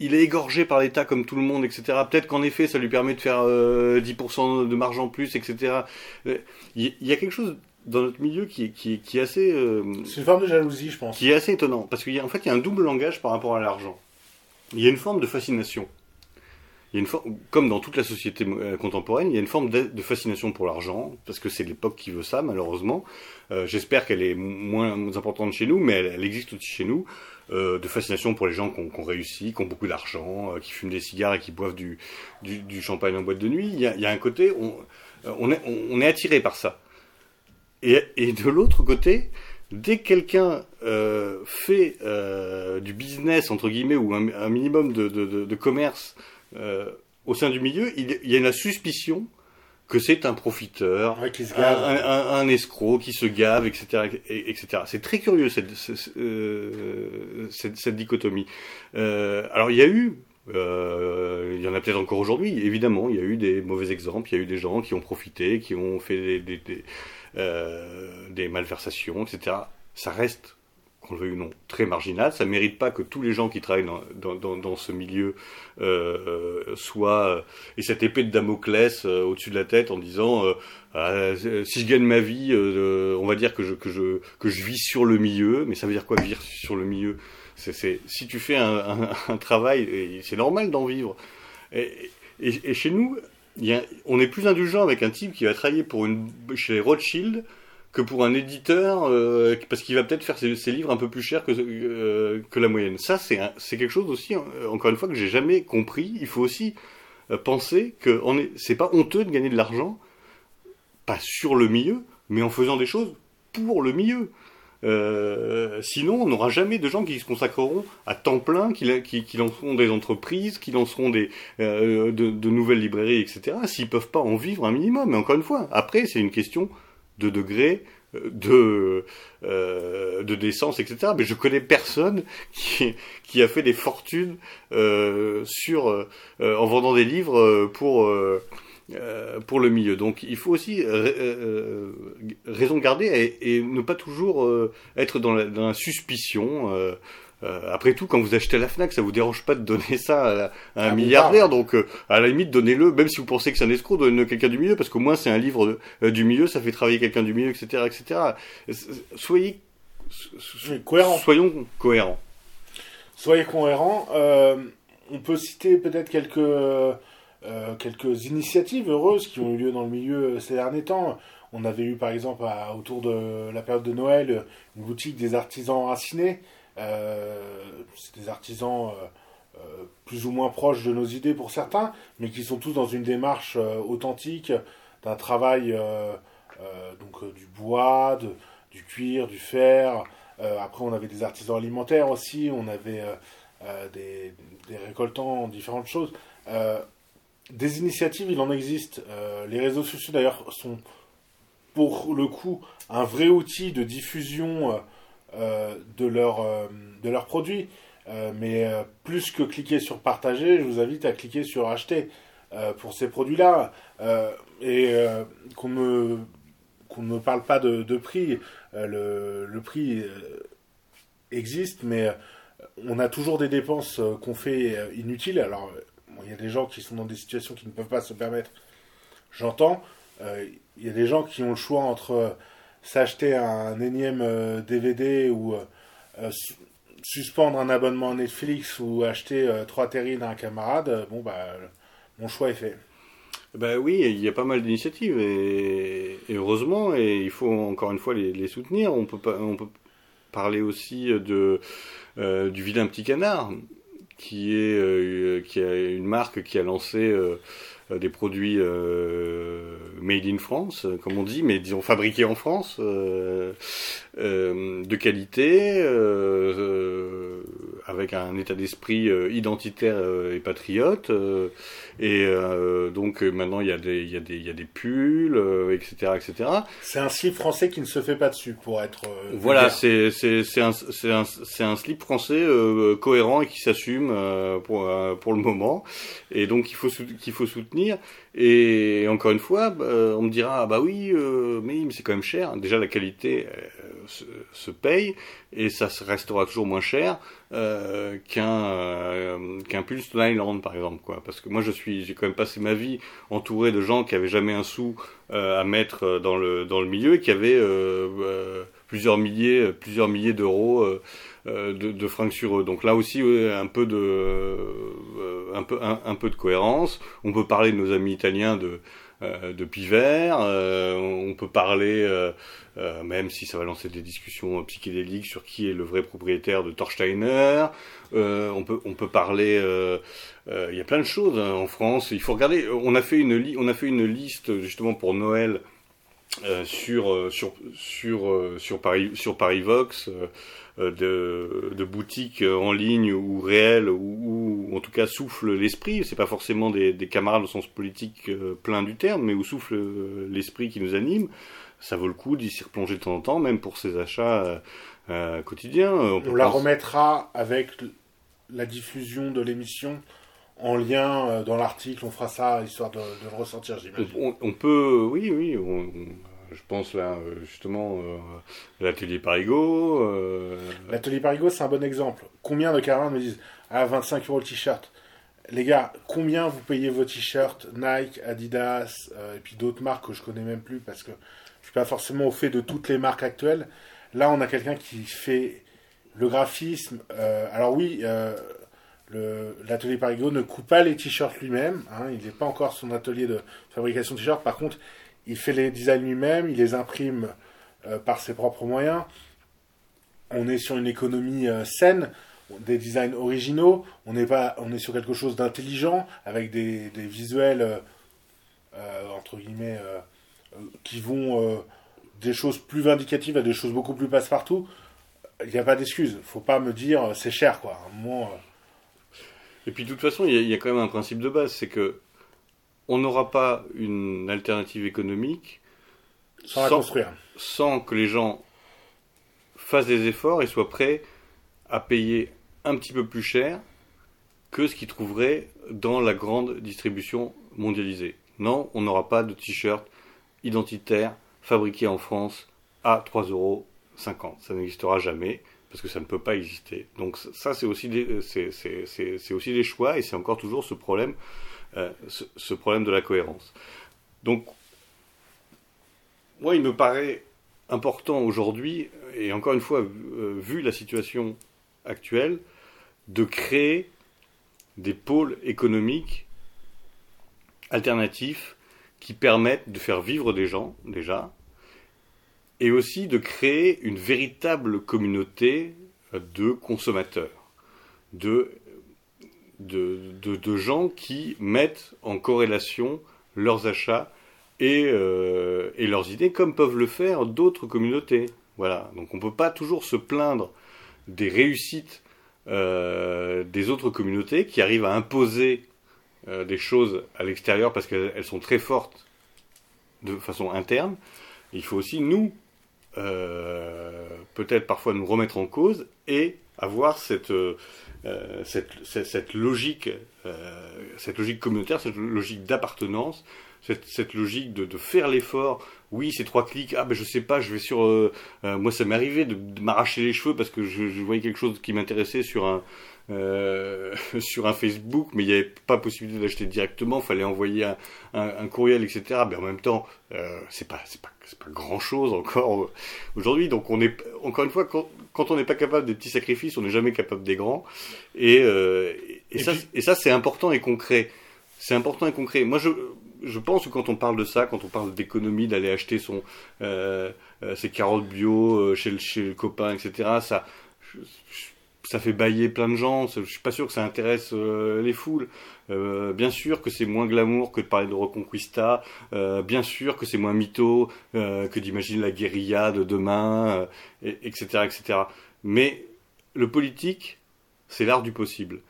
il est égorgé par l'État comme tout le monde, etc. Peut-être qu'en effet, ça lui permet de faire euh, 10% de marge en plus, etc. Euh, Il y, il y a quelque chose dans notre milieu qui est assez, euh, C'est une forme de jalousie, je pense. qui est assez étonnant, parce qu'en fait, il y a un double langage par rapport à l'argent. Il y a une forme de fascination. Comme dans toute la société euh, contemporaine, il y a une forme de, fascination pour l'argent, parce que c'est l'époque qui veut ça, malheureusement. Euh, J'espère qu'elle est moins importante chez nous, mais elle, existe aussi chez nous. Euh, de fascination pour les gens qui ont, réussi, qui ont beaucoup d'argent, qui fument des cigares et qui boivent du, champagne en boîte de nuit. Il y a, un côté, on, on, est, attiré par ça. Et, de l'autre côté, dès que quelqu'un fait du business, entre guillemets, ou un, minimum de commerce euh, au sein du milieu, il, il y a la suspicion que c'est un profiteur, Ouais, qui se un, gave. un- un escroc qui se gave, etc. et- etc. C'est très curieux cette, cette, euh, cette- cette dichotomie. Euh, alors il y a eu, euh, il y en a peut-être encore aujourd'hui, évidemment, il y a eu des mauvais exemples, il y a eu des gens qui ont profité, qui ont fait des, des, des, des malversations, etc. Ça reste, qu'on le veuille ou non, très marginal. Ça mérite pas que tous les gens qui travaillent dans, ce milieu euh, euh, soient euh, et cette épée de Damoclès euh, au-dessus de la tête en disant euh, ah, euh, si je gagne ma vie, euh, on va dire que je, que, je, que je vis sur le milieu, mais ça veut dire quoi vivre sur le milieu? C'est, Si tu fais un, travail, c'est normal d'en vivre. Et, chez nous, on est plus indulgent avec un type qui va travailler pour une, chez Rothschild que pour un éditeur, euh, parce qu'il va peut-être faire ses, livres un peu plus chers que, euh, la moyenne. Ça, c'est, quelque chose aussi, euh, encore une fois, que j'ai jamais compris. Il faut aussi penser que c'est pas honteux de gagner de l'argent, pas sur le milieu, mais en faisant des choses pour le milieu. Sinon, on n'aura jamais de gens qui se consacreront à temps plein, qui, la- qui, qui lanceront des entreprises, qui lanceront des, de, nouvelles librairies, etc., s'ils peuvent pas en vivre un minimum. Mais encore une fois, après, c'est une question de degré, euh, de, euh, de décence, etc. Mais je connais personne qui, qui a fait des fortunes euh, sur, en vendant des livres pour, pour le milieu. Donc il faut aussi raison garder et, ne pas toujours être dans la suspicion. Euh, après tout, quand vous achetez à la Fnac, ça vous dérange pas de donner ça à, à un Ah, bon, milliardaire. Donc, euh, à la limite, donnez-le, même si vous pensez que c'est un escroc, donnez-le à quelqu'un du milieu, parce qu'au moins c'est un livre euh, du milieu, ça fait travailler quelqu'un du milieu, etc., etc. Soyez, Oui, cohérent. soyons cohérents. Soyez cohérents. On peut citer peut-être quelques, quelques initiatives heureuses qui ont eu lieu dans le milieu ces derniers temps. On avait eu par exemple à- autour de la période de Noël une boutique des artisans racinés. Euh, c'est des artisans euh, euh, plus ou moins proches de nos idées pour certains, mais qui sont tous dans une démarche authentique d'un travail donc du bois, du cuir, du fer. Après, on avait des artisans alimentaires aussi, on avait des, des récoltants, différentes choses. Des initiatives, il en existe. Les réseaux sociaux, d'ailleurs, sont pour le coup un vrai outil de diffusion de, leur, euh, de leurs produits. Euh, mais euh, plus que cliquer sur partager, je vous invite à cliquer sur acheter euh, pour ces produits-là. Euh, et euh, qu'on ne, qu'on ne parle pas de, de prix. Euh, le, le prix euh, existe, mais euh, on a toujours des dépenses euh, qu'on fait euh, inutiles. Alors, euh, il y a des gens qui sont dans des situations qui ne peuvent pas se permettre. J'entends. Euh, Il y a des gens qui ont le choix entre euh, s'acheter un énième euh, DVD ou euh, euh, su- suspendre un abonnement Netflix ou acheter euh, trois terrines à un camarade. Euh, Bon, bah, euh, mon choix est fait. Ben oui, il y a pas mal d'initiatives et, heureusement, et il faut encore une fois les, soutenir. On peut on peut parler aussi de euh, du vilain petit canard, qui est euh, qui a une marque qui a lancé euh, des produits euh, made in France, euh, comme on dit, mais disons fabriqués en France, euh, euh, de qualité, euh, euh, avec un état d'esprit euh, identitaire euh, et patriote. euh, et euh, donc maintenant il y a des il y a des il y a des pulls, euh, etc., etc. C'est un slip français qui ne se fait pas dessus, pour être. euh, Voilà, c'est un un un slip français euh, cohérent et qui s'assume euh, pour euh, pour le moment. Et donc il faut qu'il faut soutenir. Et encore une fois, bah, on me dira ah bah oui, euh, mais, c'est quand même cher. Déjà la qualité euh, se, paye et ça restera toujours moins cher euh, qu'un euh, qu'un pull Stone Island par exemple quoi. Parce que moi je suis j'ai quand même passé ma vie entouré de gens qui avaient jamais un sou euh, à mettre euh, dans le dans le milieu et qui avaient plusieurs milliers plusieurs milliers d'euros de, fringues sur eux. Donc là aussi un peu de un peu un, peu de cohérence. On peut parler de nos amis italiens de de Pivert, euh, on peut parler, euh, euh, même si ça va lancer des discussions euh, psychédéliques sur qui est le vrai propriétaire de Torsteiner, euh, on peut on peut parler, euh, euh, il y a plein de choses hein, en France. Il faut regarder. On a fait une on a fait une liste justement pour Noël sur, sur, sur, sur, Paris, sur Parivox, de, de, boutiques en ligne ou réelles, ou, en tout cas souffle l'esprit. C'est pas forcément des, des, camarades au sens politique plein du terme, mais où souffle l'esprit qui nous anime. Ça vaut le coup d'y s'y replonger de temps en temps, même pour ses achats quotidiens. On, on la remettra avec la diffusion de l'émission en lien euh, dans l'article, on fera ça histoire de, le ressentir, j'imagine. On, peut, oui, oui, je pense là justement euh, l'atelier Parigo. Euh, l'atelier Parigo, c'est un bon exemple. Combien de camarades me disent Ah, 25 euros le t-shirt Les gars, combien vous payez vos t-shirts Nike, Adidas, et puis d'autres marques que je connais même plus parce que je suis pas forcément au fait de toutes les marques actuelles. Là, on a quelqu'un qui fait le graphisme. alors oui l'atelier Parigo ne coupe pas les t-shirts lui-même. Hein, il n'est pas encore son atelier de fabrication de t-shirts. Par contre, il fait les designs lui-même, il les imprime euh, par ses propres moyens. On est sur une économie euh, saine, des designs originaux. On est, pas, on est sur quelque chose d'intelligent, avec des, visuels, euh, entre guillemets, qui vont des choses plus vindicatives à des choses beaucoup plus passe-partout. Il n'y a pas d'excuse. Faut pas me dire c'est cher, quoi. À un moment, et puis de toute façon, il y, a quand même un principe de base, c'est que on n'aura pas une alternative économique sans, construire. sans que les gens fassent des efforts et soient prêts à payer un petit peu plus cher que ce qu'ils trouveraient dans la grande distribution mondialisée. Non, on n'aura pas de t-shirt identitaire fabriqué en France à 3,50 euros. Ça n'existera jamais parce que ça ne peut pas exister. Donc ça, c'est aussi des, aussi des choix, et c'est encore toujours ce problème, euh, ce, problème de la cohérence. Donc, moi, il me paraît important aujourd'hui, et encore une fois, euh, vu la situation actuelle, de créer des pôles économiques alternatifs qui permettent de faire vivre des gens, déjà, et aussi de créer une véritable communauté de consommateurs, de, de, gens qui mettent en corrélation leurs achats et, euh, et leurs idées, comme peuvent le faire d'autres communautés. Voilà. Donc on ne peut pas toujours se plaindre des réussites euh, des autres communautés qui arrivent à imposer euh, des choses à l'extérieur parce qu'elles sont très fortes de façon interne. Il faut aussi, nous, euh, peut-être parfois nous remettre en cause et avoir cette, euh, cette, cette, logique, euh, cette logique communautaire, cette logique d'appartenance, cette, cette, logique de, faire l'effort. Oui, ces trois clics. Ah ben je sais pas, je vais sur. moi, ça m'est arrivé de, m'arracher les cheveux parce que je voyais quelque chose qui m'intéressait sur un euh, sur un Facebook, mais il n'y avait pas possibilité d'acheter directement, il fallait envoyer un, un, courriel, etc. Mais en même temps, euh, c'est pas, pas, grand chose encore aujourd'hui. Donc on est, encore une fois, quand, quand on n'est pas capable des petits sacrifices, on n'est jamais capable des grands. Et, euh, et, ça, et ça, c'est important et concret. C'est important et concret. Moi, je, je pense que quand on parle de ça, quand on parle d'économie, d'aller acheter son, euh, euh ses carottes bio chez le, chez le copain, etc., ça, je, ça fait bailler plein de gens. Je suis pas sûr que ça intéresse euh, les foules. Euh, bien sûr que c'est moins glamour que de parler de Reconquista. Euh, bien sûr que c'est moins mytho que d'imaginer la guérilla de demain, etc., etc. Mais le politique, c'est l'art du possible.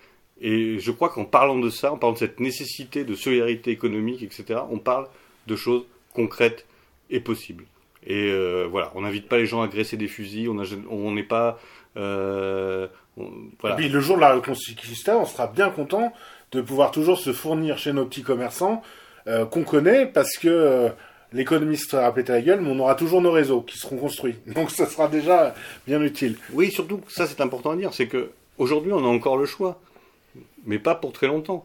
Et je crois qu'en parlant de ça, en parlant de cette nécessité de solidarité économique, etc., on parle de choses concrètes et possibles. Et voilà, on n'invite pas les gens à graisser des fusils, on n'est pas et puis le jour de la Reconquista, on sera bien content de pouvoir toujours se fournir chez nos petits commerçants euh, qu'on connaît parce que euh, l'économie sera pété la gueule, mais on aura toujours nos réseaux qui seront construits. Donc ça sera déjà bien utile. Oui, surtout, ça c'est important à dire, c'est que aujourd'hui on a encore le choix, mais pas pour très longtemps.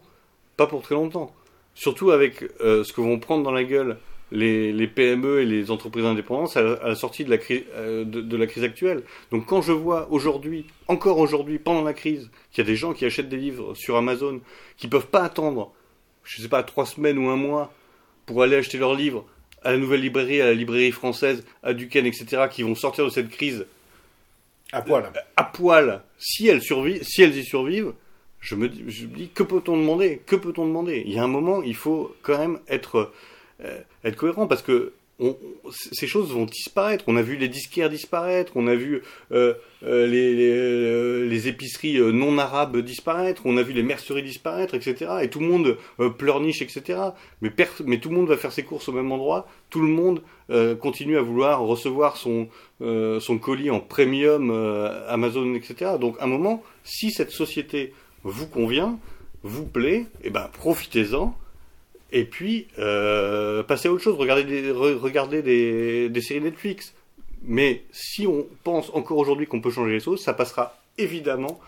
Pas pour très longtemps. Surtout avec ce que vont prendre dans la gueule les, PME et les entreprises indépendantes à, la sortie de la, crise, euh, de, la crise actuelle. Donc quand je vois aujourd'hui, encore aujourd'hui, pendant la crise, qu'il y a des gens qui achètent des livres sur Amazon, qui peuvent pas attendre, je sais pas, trois semaines ou un mois pour aller acheter leurs livres à la nouvelle librairie, à la librairie française, à Duquesne, etc., qui vont sortir de cette crise à poil. Euh, à poil, si elles, survivent, si elles y survivent, je me, je me dis, que peut-on demander? Que peut-on demander? Il y a un moment, il faut quand même être être cohérent parce que ces choses vont disparaître. On a vu les disquaires disparaître, on a vu euh, euh, les, euh, épiceries non arabes disparaître, on a vu les merceries disparaître, etc. Et tout le monde pleurniche, etc. Mais, tout le monde va faire ses courses au même endroit. Tout le monde continue à vouloir recevoir son, son colis en premium Amazon, etc. Donc, à un moment, si cette société vous convient, vous plaît, eh ben profitez-en et puis euh, passer à autre chose, regarder des, séries Netflix. Mais si on pense encore aujourd'hui qu'on peut changer les choses, ça passera évidemment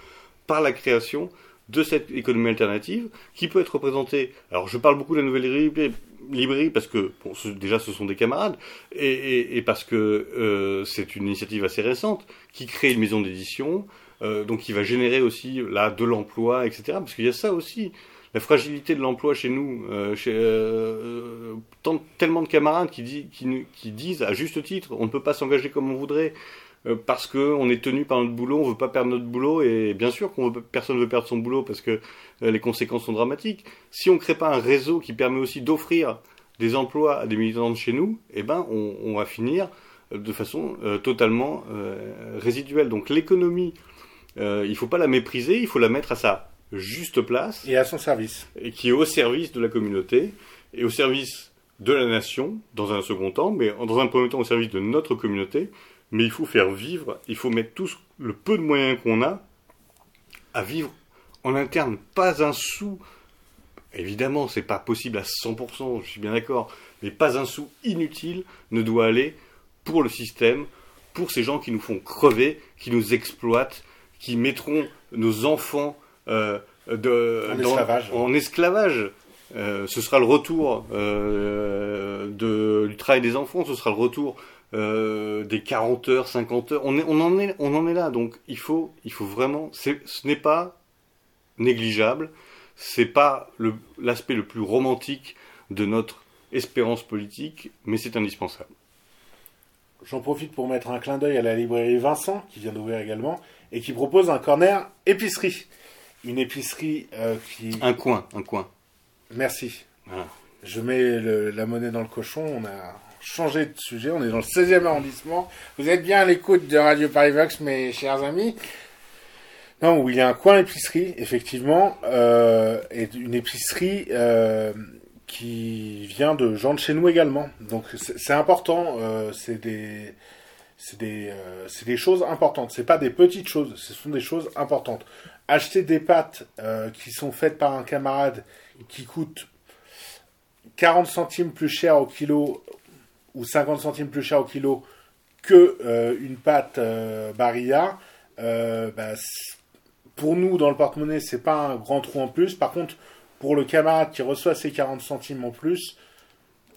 par la création de cette économie alternative qui peut être représentée. Alors je parle beaucoup de la nouvelle librairie parce que déjà ce sont des camarades et parce que euh, c'est une initiative assez récente qui crée une maison d'édition, euh, donc qui va générer aussi là de l'emploi, etc. Parce qu'il y a ça aussi la fragilité de l'emploi chez nous, euh, chez, euh, tant, tellement de camarades qui, disent à juste titre, on ne peut pas s'engager comme on voudrait euh, parce qu'on est tenu par notre boulot, on veut pas perdre notre boulot et bien sûr qu'on personne ne veut perdre son boulot parce que les conséquences sont dramatiques. Si on ne crée pas un réseau qui permet aussi d'offrir des emplois à des militants de chez nous, eh ben on, on va finir de façon totalement résiduelle. Donc l'économie, il ne faut pas la mépriser, il faut la mettre à sa juste place. Et à son service. Et qui est au service de la communauté et au service de la nation, dans un second temps, mais dans un premier temps au service de notre communauté. Mais il faut faire vivre, il faut mettre tous le peu de moyens qu'on a à vivre en interne. Pas un sou. Évidemment, c'est pas possible à 100%, je suis bien d'accord, mais pas un sou inutile ne doit aller pour le système, pour ces gens qui nous font crever, qui nous exploitent, qui mettront nos enfants euh, de, en esclavage. Euh, ce sera le retour euh, de, du travail des enfants, ce sera le retour des 40 heures, 50 heures. On, est, on, en est, on en est là, donc il faut, il faut vraiment. Ce n'est pas négligeable, c'est pas l'aspect le, le plus romantique de notre espérance politique, mais c'est indispensable. J'en profite pour mettre un clin d'œil à la librairie Vincent, qui vient d'ouvrir également, et qui propose un corner épicerie une épicerie euh, qui. Un coin, un coin. Merci. Je mets la monnaie dans le cochon. On a changé de sujet. On est dans le 16e arrondissement. Vous êtes bien à l'écoute de Radio Paris Vox, mes chers amis. Non, où il y a un coin épicerie, effectivement, euh, et une épicerie euh, qui vient de gens de chez nous également. Donc c'est important. c'est des c'est des, c'est des choses importantes. C'est pas des petites choses, ce sont des choses importantes acheter des pâtes euh, qui sont faites par un camarade qui coûtent 40 centimes plus cher au kilo ou 50 centimes plus cher au kilo que euh, une pâte euh, Barilla, bah, pour nous dans le porte-monnaie c'est pas un grand trou en plus. Par contre pour le camarade qui reçoit ces 40 centimes en plus,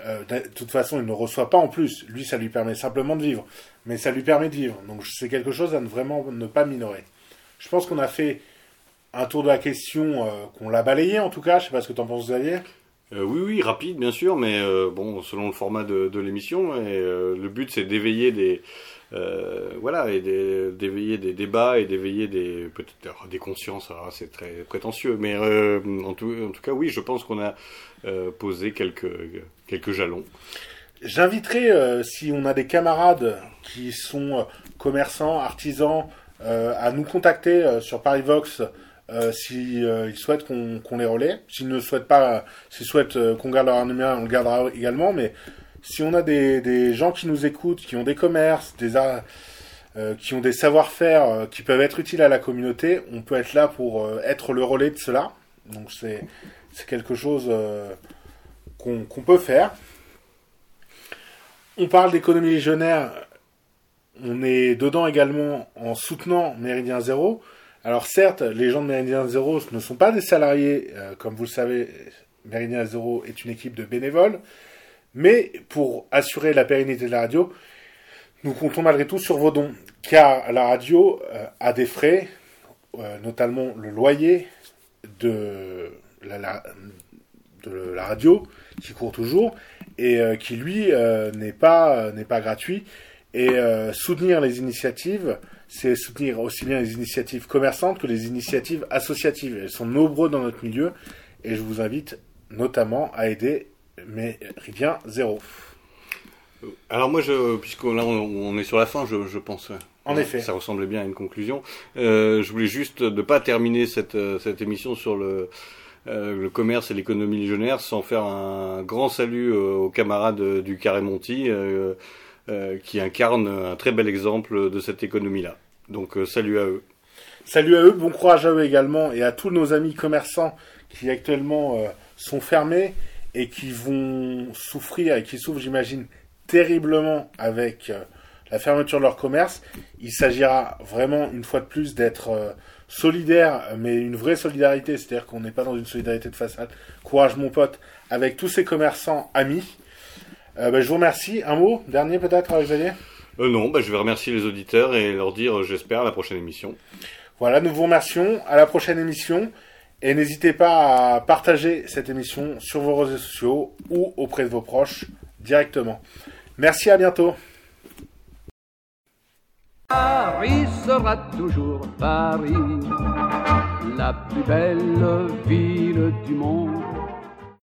de toute façon il ne reçoit pas en plus. Lui ça lui permet simplement de vivre, mais ça lui permet de vivre. Donc c'est quelque chose à ne vraiment ne pas minorer. Je pense qu'on a fait un tour de la question euh, qu'on l'a balayé en tout cas. Je sais pas ce que tu en penses, Xavier. Euh, oui, oui, rapide bien sûr, mais euh, bon, selon le format de, l'émission. Et le but, c'est d'éveiller des, voilà, et d'éveiller des débats et d'éveiller des peut-être des consciences. c'est très prétentieux, mais en tout, en, tout, cas, oui, je pense qu'on a posé quelques quelques jalons. J'inviterai, si on a des camarades qui sont commerçants, artisans, à nous contacter sur ParisVox euh, s'ils euh, souhaitent qu'on les relaie. S'ils ne souhaitent pas, s'ils souhaitent euh, qu'on garde leur numéro, on le gardera également. Mais si on a des, gens qui nous écoutent, qui ont des commerces, des qui ont des savoir-faire qui peuvent être utiles à la communauté, on peut être là pour être le relais de cela. Donc c'est quelque chose qu'on peut faire. On parle d'économie légionnaire, on est dedans également en soutenant Méridien Zéro. Alors certes, les gens de Méridien Zéro ne sont pas des salariés, euh, comme vous le savez, Méridien Zéro est une équipe de bénévoles, mais pour assurer la pérennité de la radio, nous comptons malgré tout sur vos dons, car la radio euh, a des frais, euh, notamment le loyer de la, radio qui court toujours et qui lui n'est pas gratuit et soutenir les initiatives c'est soutenir aussi bien les initiatives commerçantes que les initiatives associatives. Elles sont nombreuses dans notre milieu et je vous invite notamment à aider Méridien Zéro. Alors moi, je, puisque là on, est sur la fin, je, pense. En effet. Ça ressemblait bien à une conclusion. Euh, je voulais juste ne pas terminer cette, euh, cette émission sur le, euh, le commerce et l'économie légionnaire sans faire un grand salut aux camarades du Carré Monti qui incarnent un très bel exemple de cette économie-là. Donc salut à eux. Salut à eux, bon courage à eux également et à tous nos amis commerçants qui actuellement sont fermés et qui vont souffrir et qui souffrent, j'imagine, terriblement avec euh, la fermeture de leur commerce. Il s'agira vraiment, une fois de plus, d'être euh, solidaire, mais une vraie solidarité, c'est-à-dire qu'on n'est pas dans une solidarité de façade. Courage, mon pote, avec tous ces commerçants amis. Euh, bah, je vous remercie. Un mot dernier peut-être, Xavier Non, bah, je vais remercier les auditeurs et leur dire, j'espère, à la prochaine émission. Voilà, nous vous remercions. À la prochaine émission. Et n'hésitez pas à partager cette émission sur vos réseaux sociaux ou auprès de vos proches directement. Merci, à bientôt. Paris sera toujours Paris, la plus belle ville du monde